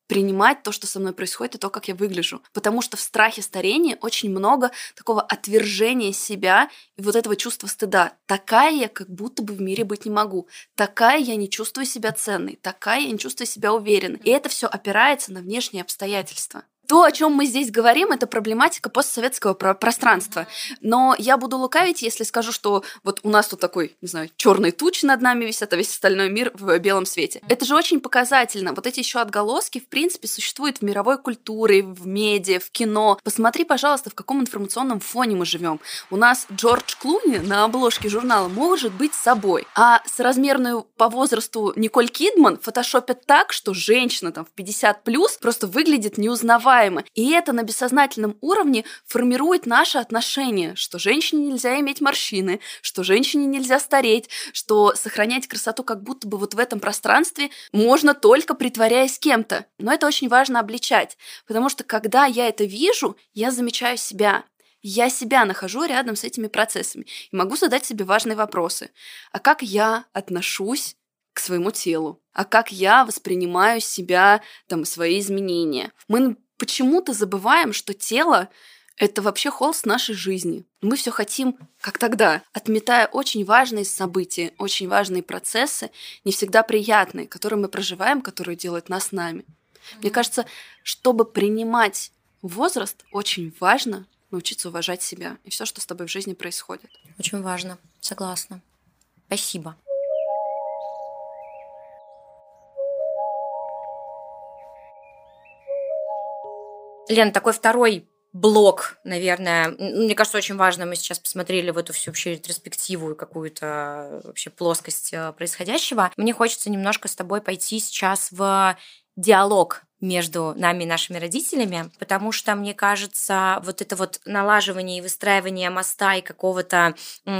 принимать то, что со мной происходит, и то, как я выгляжу. Потому что в страхе старения очень много такого отвержения себя и вот этого чувства стыда. Такая я как будто бы в мире быть не могу. Такая я не чувствую себя ценной. Такая я не чувствую себя уверенной. И это все опирается на внешние обстоятельства. То, о чем мы здесь говорим, это проблематика постсоветского про- пространства. Но я буду лукавить, если скажу, что вот у нас тут такой, не знаю, черный туч над нами висят, а весь остальной мир в белом свете. Это же очень показательно. Вот эти еще отголоски, в принципе, существуют в мировой культуре, в медиа, в кино. Посмотри, пожалуйста, в каком информационном фоне мы живем. У нас Джордж Клуни на обложке журнала может быть собой, а с размерную по возрасту Николь Кидман фотошопят так, что женщина там в 50 плюс просто выглядит неузнаваемо забываемы. И это на бессознательном уровне формирует наше отношение, что женщине нельзя иметь морщины, что женщине нельзя стареть, что сохранять красоту как будто бы вот в этом пространстве можно только притворяясь кем-то. Но это очень важно обличать, потому что когда я это вижу, я замечаю себя. Я себя нахожу рядом с этими процессами и могу задать себе важные вопросы. А как я отношусь к своему телу? А как я воспринимаю себя, там, свои изменения? Мы почему-то забываем, что тело это вообще холст нашей жизни. Мы все хотим, как тогда, отметая очень важные события, очень важные процессы, не всегда приятные, которые мы проживаем, которые делают нас нами. Мне кажется, чтобы принимать возраст, очень важно научиться уважать себя и все, что с тобой в жизни происходит. Очень важно, согласна. Спасибо. Лен, такой второй блок, наверное. Мне кажется, очень важно, мы сейчас посмотрели в эту всю вообще ретроспективу и какую-то вообще плоскость э, происходящего. Мне хочется немножко с тобой пойти сейчас в диалог между нами и нашими родителями, потому что, мне кажется, вот это вот налаживание и выстраивание моста и какого-то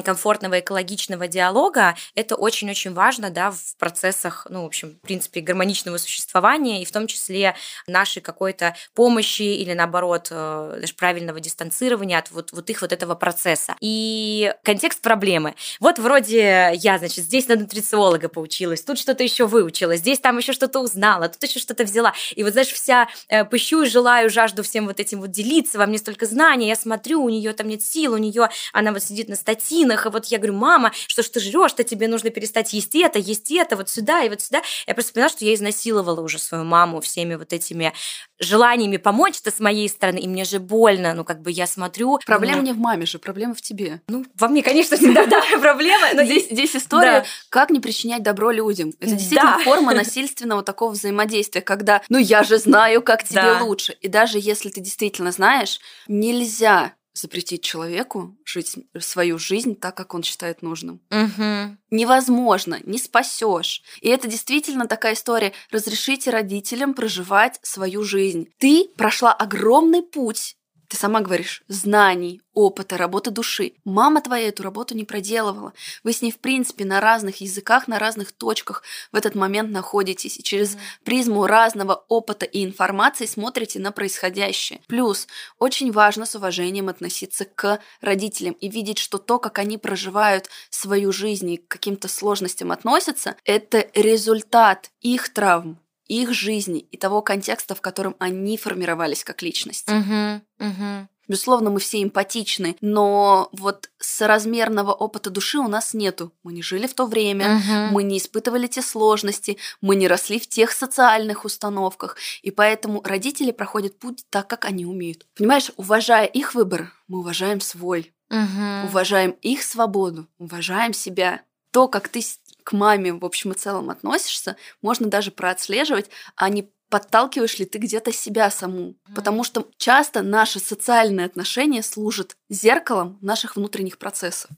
комфортного экологичного диалога, это очень-очень важно, да, в процессах, ну, в общем, в принципе, гармоничного существования и в том числе нашей какой-то помощи или, наоборот, э, даже правильного дистанцирования от вот, вот их вот этого процесса. И контекст проблемы. Вот вроде я, значит, здесь на нутрициолога поучилась, тут что-то еще выучила, здесь там еще что-то узнала, тут еще что-то взяла. И вот, знаешь, вся э, пыщу и желаю, жажду всем вот этим вот делиться, во мне столько знаний, я смотрю, у нее там нет сил, у нее, она вот сидит на статинах, и вот я говорю, мама, что ж ты жрешь, что тебе нужно перестать есть это, есть это, вот сюда и вот сюда. Я просто поняла, что я изнасиловала уже свою маму всеми вот этими желаниями помочь это с моей стороны, и мне же больно, ну, как бы я смотрю... Проблема не в маме же, проблема в тебе. Ну, во мне, конечно, всегда, да, проблема. Но здесь, здесь история, как не причинять добро людям. Это действительно форма насильственного такого взаимодействия, когда, ну, я же знаю, как тебе лучше. И даже если ты действительно знаешь, нельзя запретить человеку жить свою жизнь так, как он считает нужным. Угу. Невозможно, не спасешь. И это действительно такая история. Разрешите родителям проживать свою жизнь. Ты прошла огромный путь ты сама говоришь, знаний, опыта, работы души. Мама твоя эту работу не проделывала. Вы с ней, в принципе, на разных языках, на разных точках в этот момент находитесь. И через призму разного опыта и информации смотрите на происходящее. Плюс очень важно с уважением относиться к родителям и видеть, что то, как они проживают свою жизнь и к каким-то сложностям относятся, это результат их травм, их жизни и того контекста, в котором они формировались как личность. Угу, угу. Безусловно, мы все эмпатичны, но вот соразмерного опыта души у нас нету. Мы не жили в то время, угу. мы не испытывали те сложности, мы не росли в тех социальных установках, и поэтому родители проходят путь так, как они умеют. Понимаешь, уважая их выбор, мы уважаем свой, угу. уважаем их свободу, уважаем себя. То, как ты к маме в общем и целом относишься, можно даже проотслеживать, а не подталкиваешь ли ты где-то себя саму. Потому что часто наши социальные отношения служат зеркалом наших внутренних процессов.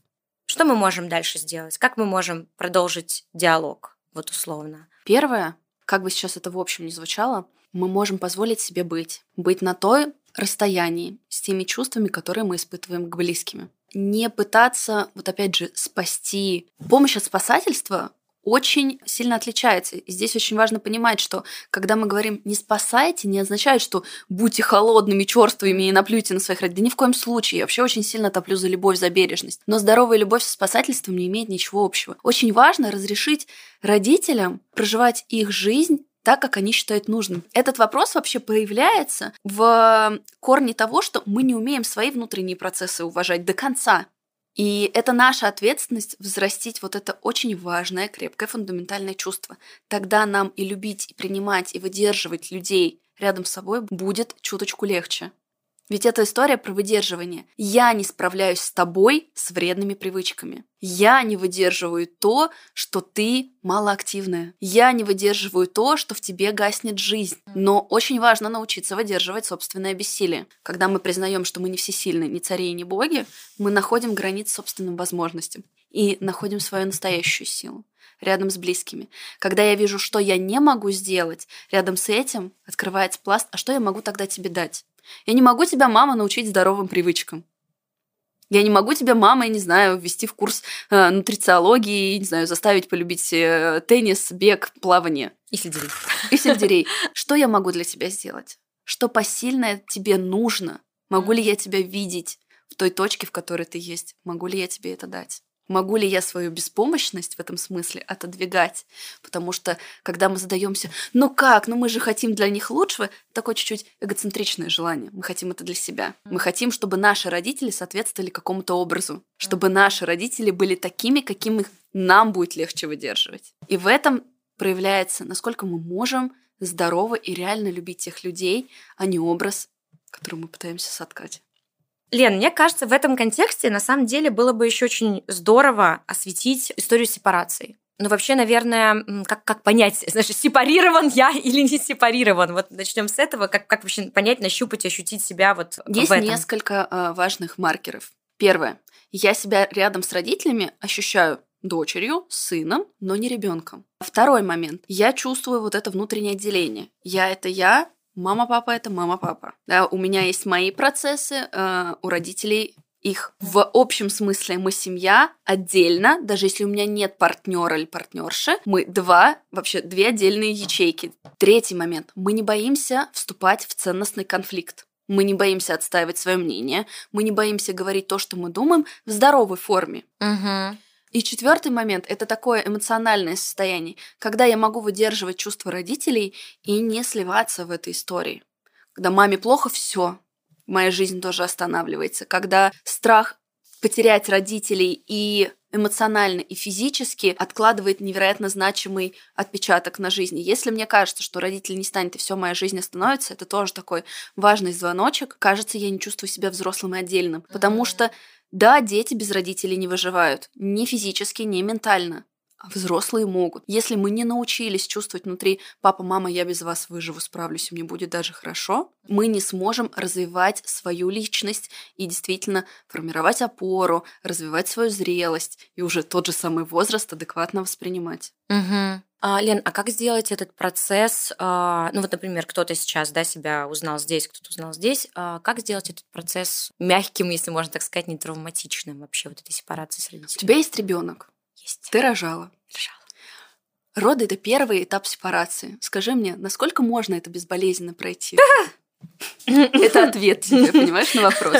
Что мы можем дальше сделать? Как мы можем продолжить диалог, вот условно? Первое, как бы сейчас это в общем не звучало, мы можем позволить себе быть. Быть на той расстоянии с теми чувствами, которые мы испытываем к близким не пытаться, вот опять же, спасти. Помощь от спасательства очень сильно отличается. И здесь очень важно понимать, что когда мы говорим «не спасайте», не означает, что будьте холодными, черствыми и наплюйте на своих родителей. Да ни в коем случае. Я вообще очень сильно топлю за любовь, за бережность. Но здоровая любовь со спасательством не имеет ничего общего. Очень важно разрешить родителям проживать их жизнь так, как они считают нужным. Этот вопрос вообще проявляется в корне того, что мы не умеем свои внутренние процессы уважать до конца. И это наша ответственность взрастить вот это очень важное, крепкое, фундаментальное чувство. Тогда нам и любить, и принимать, и выдерживать людей рядом с собой будет чуточку легче. Ведь это история про выдерживание. Я не справляюсь с тобой с вредными привычками. Я не выдерживаю то, что ты малоактивная. Я не выдерживаю то, что в тебе гаснет жизнь. Но очень важно научиться выдерживать собственное бессилие. Когда мы признаем, что мы не всесильны, не цари и не боги, мы находим границы собственным возможностям и находим свою настоящую силу рядом с близкими. Когда я вижу, что я не могу сделать, рядом с этим открывается пласт, а что я могу тогда тебе дать? Я не могу тебя, мама, научить здоровым привычкам. Я не могу тебя, мама, я не знаю, ввести в курс э, нутрициологии, не знаю, заставить полюбить э, теннис, бег, плавание. И сельдерей. И сельдерей. Что я могу для тебя сделать? Что посильное тебе нужно? Могу ли я тебя видеть в той точке, в которой ты есть? Могу ли я тебе это дать? Могу ли я свою беспомощность в этом смысле отодвигать? Потому что, когда мы задаемся, ну как, ну мы же хотим для них лучшего, такое чуть-чуть эгоцентричное желание. Мы хотим это для себя. Мы хотим, чтобы наши родители соответствовали какому-то образу, чтобы наши родители были такими, каким их нам будет легче выдерживать. И в этом проявляется, насколько мы можем здорово и реально любить тех людей, а не образ, который мы пытаемся соткать. Лен, мне кажется, в этом контексте на самом деле было бы еще очень здорово осветить историю сепарации. Ну, вообще, наверное, как, как понять, значит, сепарирован я или не сепарирован? Вот начнем с этого. Как, как вообще понять, нащупать, ощутить себя вот Есть в этом? несколько э, важных маркеров. Первое. Я себя рядом с родителями ощущаю дочерью, сыном, но не ребенком. Второй момент. Я чувствую вот это внутреннее отделение. Я это я, Мама, папа это мама, папа. Да, у меня есть мои процессы, э, у родителей их. В общем смысле мы семья отдельно, даже если у меня нет партнера или партнерши, мы два, вообще две отдельные ячейки. Третий момент. Мы не боимся вступать в ценностный конфликт. Мы не боимся отстаивать свое мнение, мы не боимся говорить то, что мы думаем, в здоровой форме. Угу. И четвертый момент это такое эмоциональное состояние, когда я могу выдерживать чувства родителей и не сливаться в этой истории. Когда маме плохо, все, моя жизнь тоже останавливается. Когда страх потерять родителей и эмоционально и физически откладывает невероятно значимый отпечаток на жизни. Если мне кажется, что родитель не станет и все, моя жизнь остановится, это тоже такой важный звоночек. Кажется, я не чувствую себя взрослым и отдельным, потому что да, дети без родителей не выживают. Ни физически, ни ментально. А взрослые могут. Если мы не научились чувствовать внутри «папа, мама, я без вас выживу, справлюсь, мне будет даже хорошо», мы не сможем развивать свою личность и действительно формировать опору, развивать свою зрелость и уже тот же самый возраст адекватно воспринимать. Угу. А, Лен, а как сделать этот процесс? А, ну вот, например, кто-то сейчас да, себя узнал здесь, кто-то узнал здесь. А, как сделать этот процесс мягким, если можно так сказать, не травматичным вообще вот этой сепарации с родителями? У тебя есть ребенок. Есть. Ты рожала. Рожала. Роды это первый этап сепарации. Скажи мне, насколько можно это безболезненно пройти? Это ответ тебе, понимаешь, на вопрос.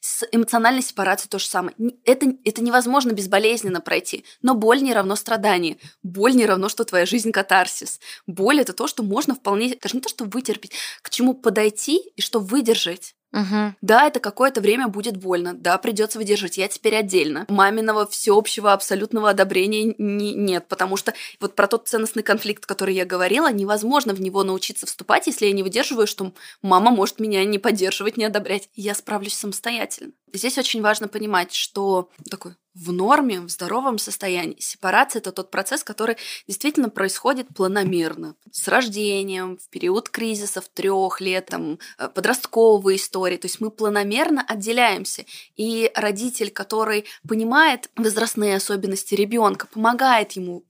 С эмоциональной сепарацией то же самое. Это, это невозможно безболезненно пройти. Но боль не равно страдание. Боль не равно, что твоя жизнь катарсис. Боль это то, что можно вполне, даже не то, что вытерпеть, к чему подойти и что выдержать. Угу. Да, это какое-то время будет больно, да, придется выдержать. Я теперь отдельно. Маминого всеобщего абсолютного одобрения не, нет, потому что вот про тот ценностный конфликт, который я говорила, невозможно в него научиться вступать, если я не выдерживаю, что мама может меня не поддерживать, не одобрять. Я справлюсь самостоятельно. Здесь очень важно понимать, что такой в норме, в здоровом состоянии. Сепарация – это тот процесс, который действительно происходит планомерно. С рождением, в период кризисов трех лет, там, э, подростковые истории. То есть мы планомерно отделяемся. И родитель, который понимает возрастные особенности ребенка, помогает ему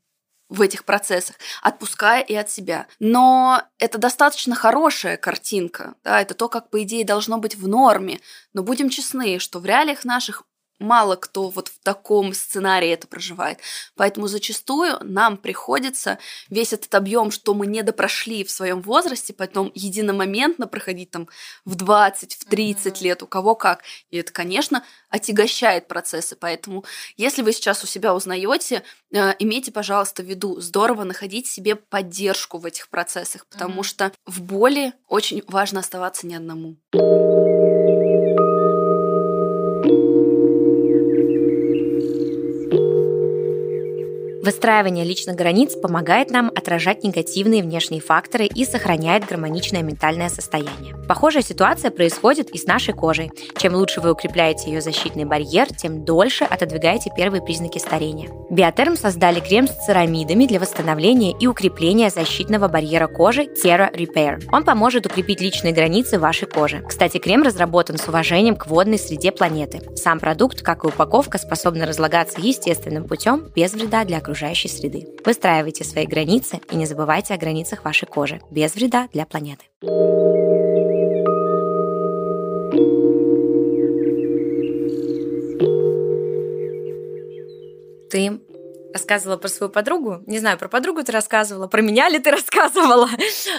в этих процессах, отпуская и от себя. Но это достаточно хорошая картинка, да, это то, как, по идее, должно быть в норме. Но будем честны, что в реалиях наших мало кто вот в таком сценарии это проживает. Поэтому зачастую нам приходится весь этот объем, что мы не допрошли в своем возрасте, потом единомоментно проходить там в 20, в 30 mm-hmm. лет, у кого как. И это, конечно, отягощает процессы. Поэтому, если вы сейчас у себя узнаете, э, имейте, пожалуйста, в виду, здорово находить себе поддержку в этих процессах, потому mm-hmm. что в боли очень важно оставаться не одному. Выстраивание личных границ помогает нам отражать негативные внешние факторы и сохраняет гармоничное ментальное состояние. Похожая ситуация происходит и с нашей кожей. Чем лучше вы укрепляете ее защитный барьер, тем дольше отодвигаете первые признаки старения. Биотерм создали крем с церамидами для восстановления и укрепления защитного барьера кожи Terra Repair. Он поможет укрепить личные границы вашей кожи. Кстати, крем разработан с уважением к водной среде планеты. Сам продукт, как и упаковка, способны разлагаться естественным путем без вреда для окружающей окружающей среды. Выстраивайте свои границы и не забывайте о границах вашей кожи, без вреда для планеты. Ты рассказывала про свою подругу. Не знаю, про подругу ты рассказывала, про меня ли ты рассказывала.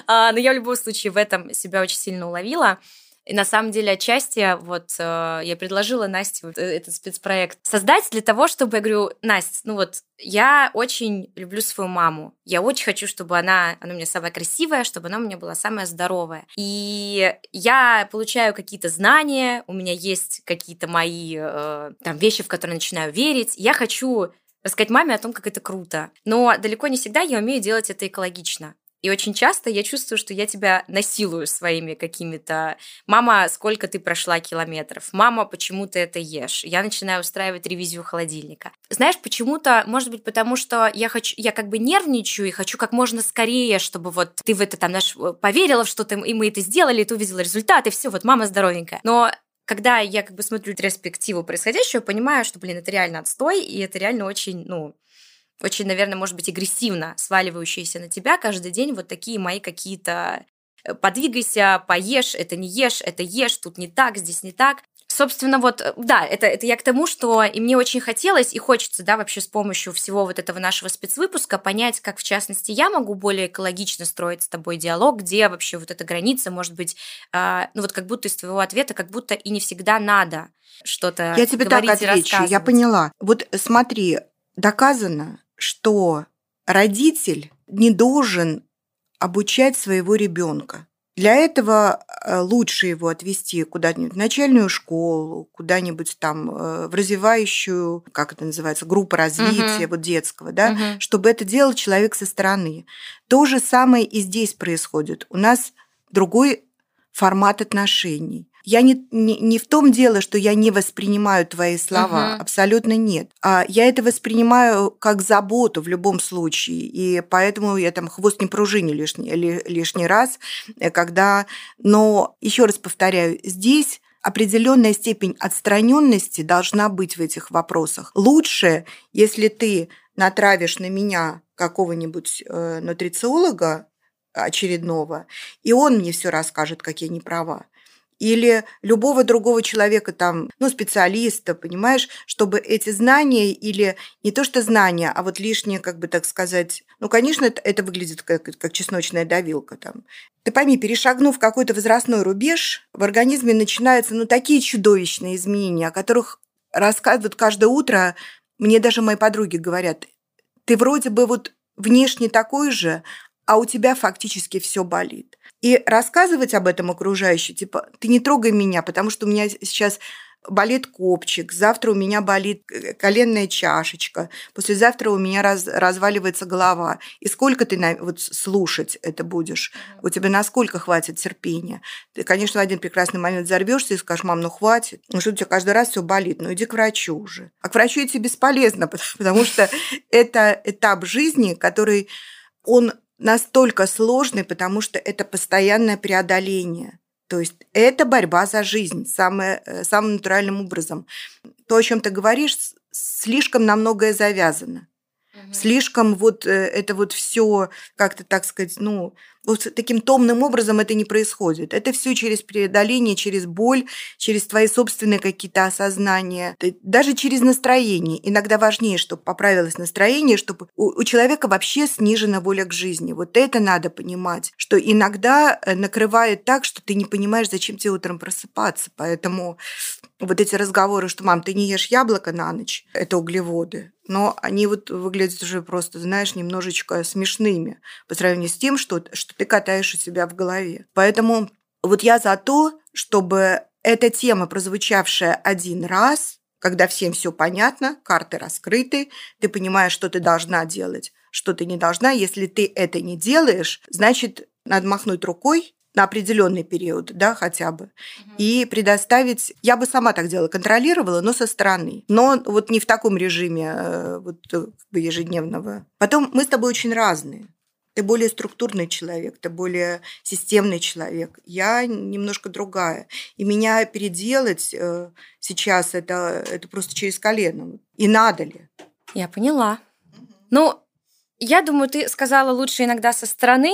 А, но я в любом случае в этом себя очень сильно уловила. И на самом деле отчасти вот э, я предложила Насте вот э, этот спецпроект создать для того, чтобы, я говорю, Настя, ну вот я очень люблю свою маму. Я очень хочу, чтобы она, она у меня самая красивая, чтобы она у меня была самая здоровая. И я получаю какие-то знания, у меня есть какие-то мои э, там вещи, в которые начинаю верить. Я хочу рассказать маме о том, как это круто. Но далеко не всегда я умею делать это экологично. И очень часто я чувствую, что я тебя насилую своими какими-то «мама, сколько ты прошла километров?», «мама, почему ты это ешь?». Я начинаю устраивать ревизию холодильника. Знаешь, почему-то, может быть, потому что я хочу, я как бы нервничаю и хочу как можно скорее, чтобы вот ты в это там наш поверила в что-то, и мы это сделали, и ты увидела результат, и все, вот мама здоровенькая. Но когда я как бы смотрю ретроспективу происходящего, понимаю, что, блин, это реально отстой, и это реально очень, ну, очень, наверное, может быть, агрессивно сваливающиеся на тебя каждый день вот такие мои какие-то э, подвигайся, поешь, это не ешь, это ешь, тут не так, здесь не так. Собственно, вот, э, да, это, это я к тому, что и мне очень хотелось, и хочется, да, вообще с помощью всего вот этого нашего спецвыпуска понять, как, в частности, я могу более экологично строить с тобой диалог, где вообще вот эта граница может быть, э, ну вот как будто из твоего ответа, как будто и не всегда надо что-то Я тебе так отвечу, я поняла. Вот смотри, доказано, что родитель не должен обучать своего ребенка. Для этого э, лучше его отвести куда-нибудь в начальную школу, куда-нибудь там э, в развивающую, как это называется, группу развития, uh-huh. вот детского, да, uh-huh. чтобы это делал человек со стороны. То же самое и здесь происходит. У нас другой формат отношений. Я не, не, не в том дело, что я не воспринимаю твои слова, угу. абсолютно нет. А я это воспринимаю как заботу в любом случае, и поэтому я там хвост не пружини лишний, лишний раз, э, когда... Но еще раз повторяю, здесь определенная степень отстраненности должна быть в этих вопросах. Лучше, если ты натравишь на меня какого-нибудь э, нутрициолога очередного, и он мне все расскажет, как я не права или любого другого человека, там, ну, специалиста, понимаешь, чтобы эти знания или не то что знания, а вот лишнее, как бы так сказать, ну, конечно, это, это выглядит как, как чесночная давилка там. Ты пойми, перешагнув какой-то возрастной рубеж, в организме начинаются, ну, такие чудовищные изменения, о которых рассказывают каждое утро. Мне даже мои подруги говорят, ты вроде бы вот внешне такой же, а у тебя фактически все болит. И рассказывать об этом окружающим, типа, ты не трогай меня, потому что у меня сейчас болит копчик, завтра у меня болит э, коленная чашечка, послезавтра у меня раз, разваливается голова. И сколько ты на, вот слушать это будешь? У тебя насколько хватит терпения? Ты, конечно, в один прекрасный момент взорвешься и скажешь, мам, ну хватит, ну что у тебя каждый раз все болит, ну иди к врачу уже. А к врачу идти бесполезно, потому что это этап жизни, который он настолько сложный, потому что это постоянное преодоление. То есть это борьба за жизнь самое, э, самым натуральным образом. То, о чем ты говоришь, слишком на многое завязано. Угу. Слишком вот э, это вот все как-то, так сказать, ну, вот таким томным образом это не происходит. Это все через преодоление, через боль, через твои собственные какие-то осознания, даже через настроение. Иногда важнее, чтобы поправилось настроение, чтобы у, человека вообще снижена воля к жизни. Вот это надо понимать, что иногда э, накрывает так, что ты не понимаешь, зачем тебе утром просыпаться. Поэтому вот эти разговоры, что, мам, ты не ешь яблоко на ночь, это углеводы, но они вот выглядят уже просто, знаешь, немножечко смешными по сравнению с тем, что, что ты катаешь у себя в голове. Поэтому вот я за то, чтобы эта тема, прозвучавшая один раз, когда всем все понятно, карты раскрыты, ты понимаешь, что ты должна делать, что ты не должна. Если ты это не делаешь, значит, надо махнуть рукой на определенный период, да, хотя бы, угу. и предоставить, я бы сама так делала, контролировала, но со стороны, но вот не в таком режиме э, вот э, ежедневного. Потом мы с тобой очень разные. Ты более структурный человек, ты более системный человек. Я немножко другая. И меня переделать э, сейчас это, это просто через колено. И надо ли? Я поняла. Ну, я думаю, ты сказала лучше иногда со стороны.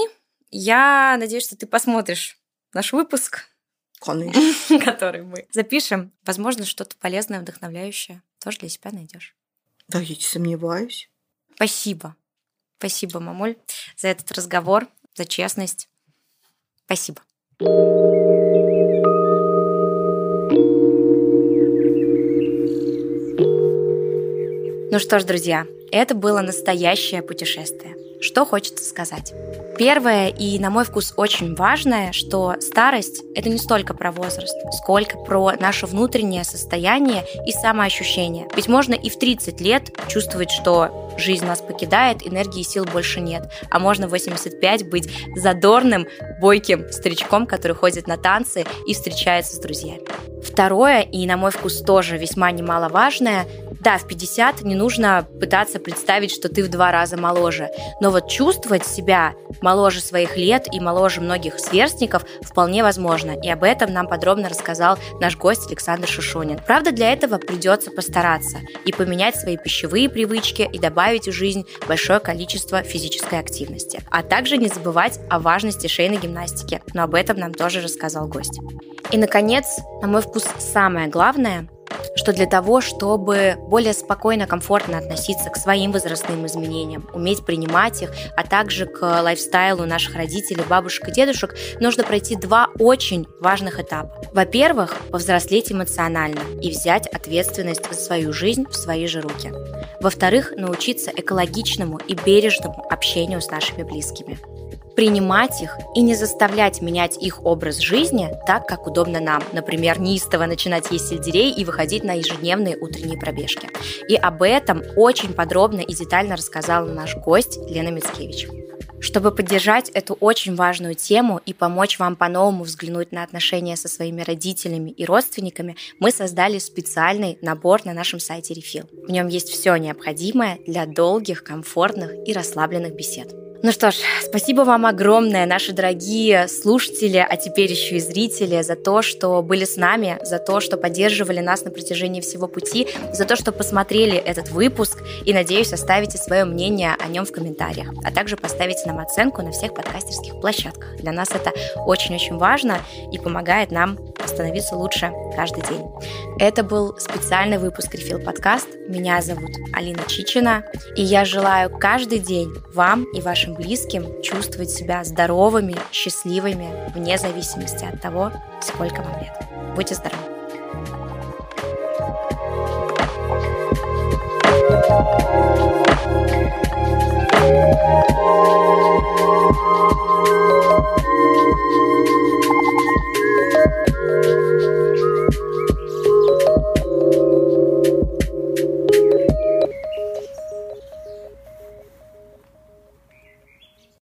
Я надеюсь, что ты посмотришь наш выпуск. Конечно. который мы запишем. Возможно, что-то полезное, вдохновляющее тоже для себя найдешь. Да, я не сомневаюсь. Спасибо. Спасибо, мамуль, за этот разговор, за честность. Спасибо. Ну что ж, друзья, это было настоящее путешествие. Что хочется сказать? Первое и, на мой вкус, очень важное, что старость – это не столько про возраст, сколько про наше внутреннее состояние и самоощущение. Ведь можно и в 30 лет чувствовать, что жизнь нас покидает, энергии и сил больше нет. А можно в 85 быть задорным, бойким старичком, который ходит на танцы и встречается с друзьями. Второе, и на мой вкус тоже весьма немаловажное, да, в 50 не нужно пытаться представить, что ты в два раза моложе, но вот чувствовать себя моложе своих лет и моложе многих сверстников вполне возможно, и об этом нам подробно рассказал наш гость Александр Шишунин. Правда, для этого придется постараться и поменять свои пищевые привычки и добавить в жизнь большое количество физической активности, а также не забывать о важности шейной гимнастики, но об этом нам тоже рассказал гость. И, наконец, на мой вкус самое главное – что для того, чтобы более спокойно, комфортно относиться к своим возрастным изменениям, уметь принимать их, а также к лайфстайлу наших родителей, бабушек и дедушек, нужно пройти два очень важных этапа. Во-первых, повзрослеть эмоционально и взять ответственность за свою жизнь в свои же руки. Во-вторых, научиться экологичному и бережному общению с нашими близкими принимать их и не заставлять менять их образ жизни так, как удобно нам. Например, неистово начинать есть сельдерей и выходить на ежедневные утренние пробежки. И об этом очень подробно и детально рассказал наш гость Лена Мицкевич. Чтобы поддержать эту очень важную тему и помочь вам по-новому взглянуть на отношения со своими родителями и родственниками, мы создали специальный набор на нашем сайте Refill. В нем есть все необходимое для долгих, комфортных и расслабленных бесед. Ну что ж, спасибо вам огромное, наши дорогие слушатели, а теперь еще и зрители, за то, что были с нами, за то, что поддерживали нас на протяжении всего пути, за то, что посмотрели этот выпуск и, надеюсь, оставите свое мнение о нем в комментариях, а также поставите нам оценку на всех подкастерских площадках. Для нас это очень-очень важно и помогает нам становиться лучше каждый день. Это был специальный выпуск Refill подкаст. Меня зовут Алина Чичина, и я желаю каждый день вам и вашим вашим близким чувствовать себя здоровыми, счастливыми, вне зависимости от того, сколько вам лет. Будьте здоровы!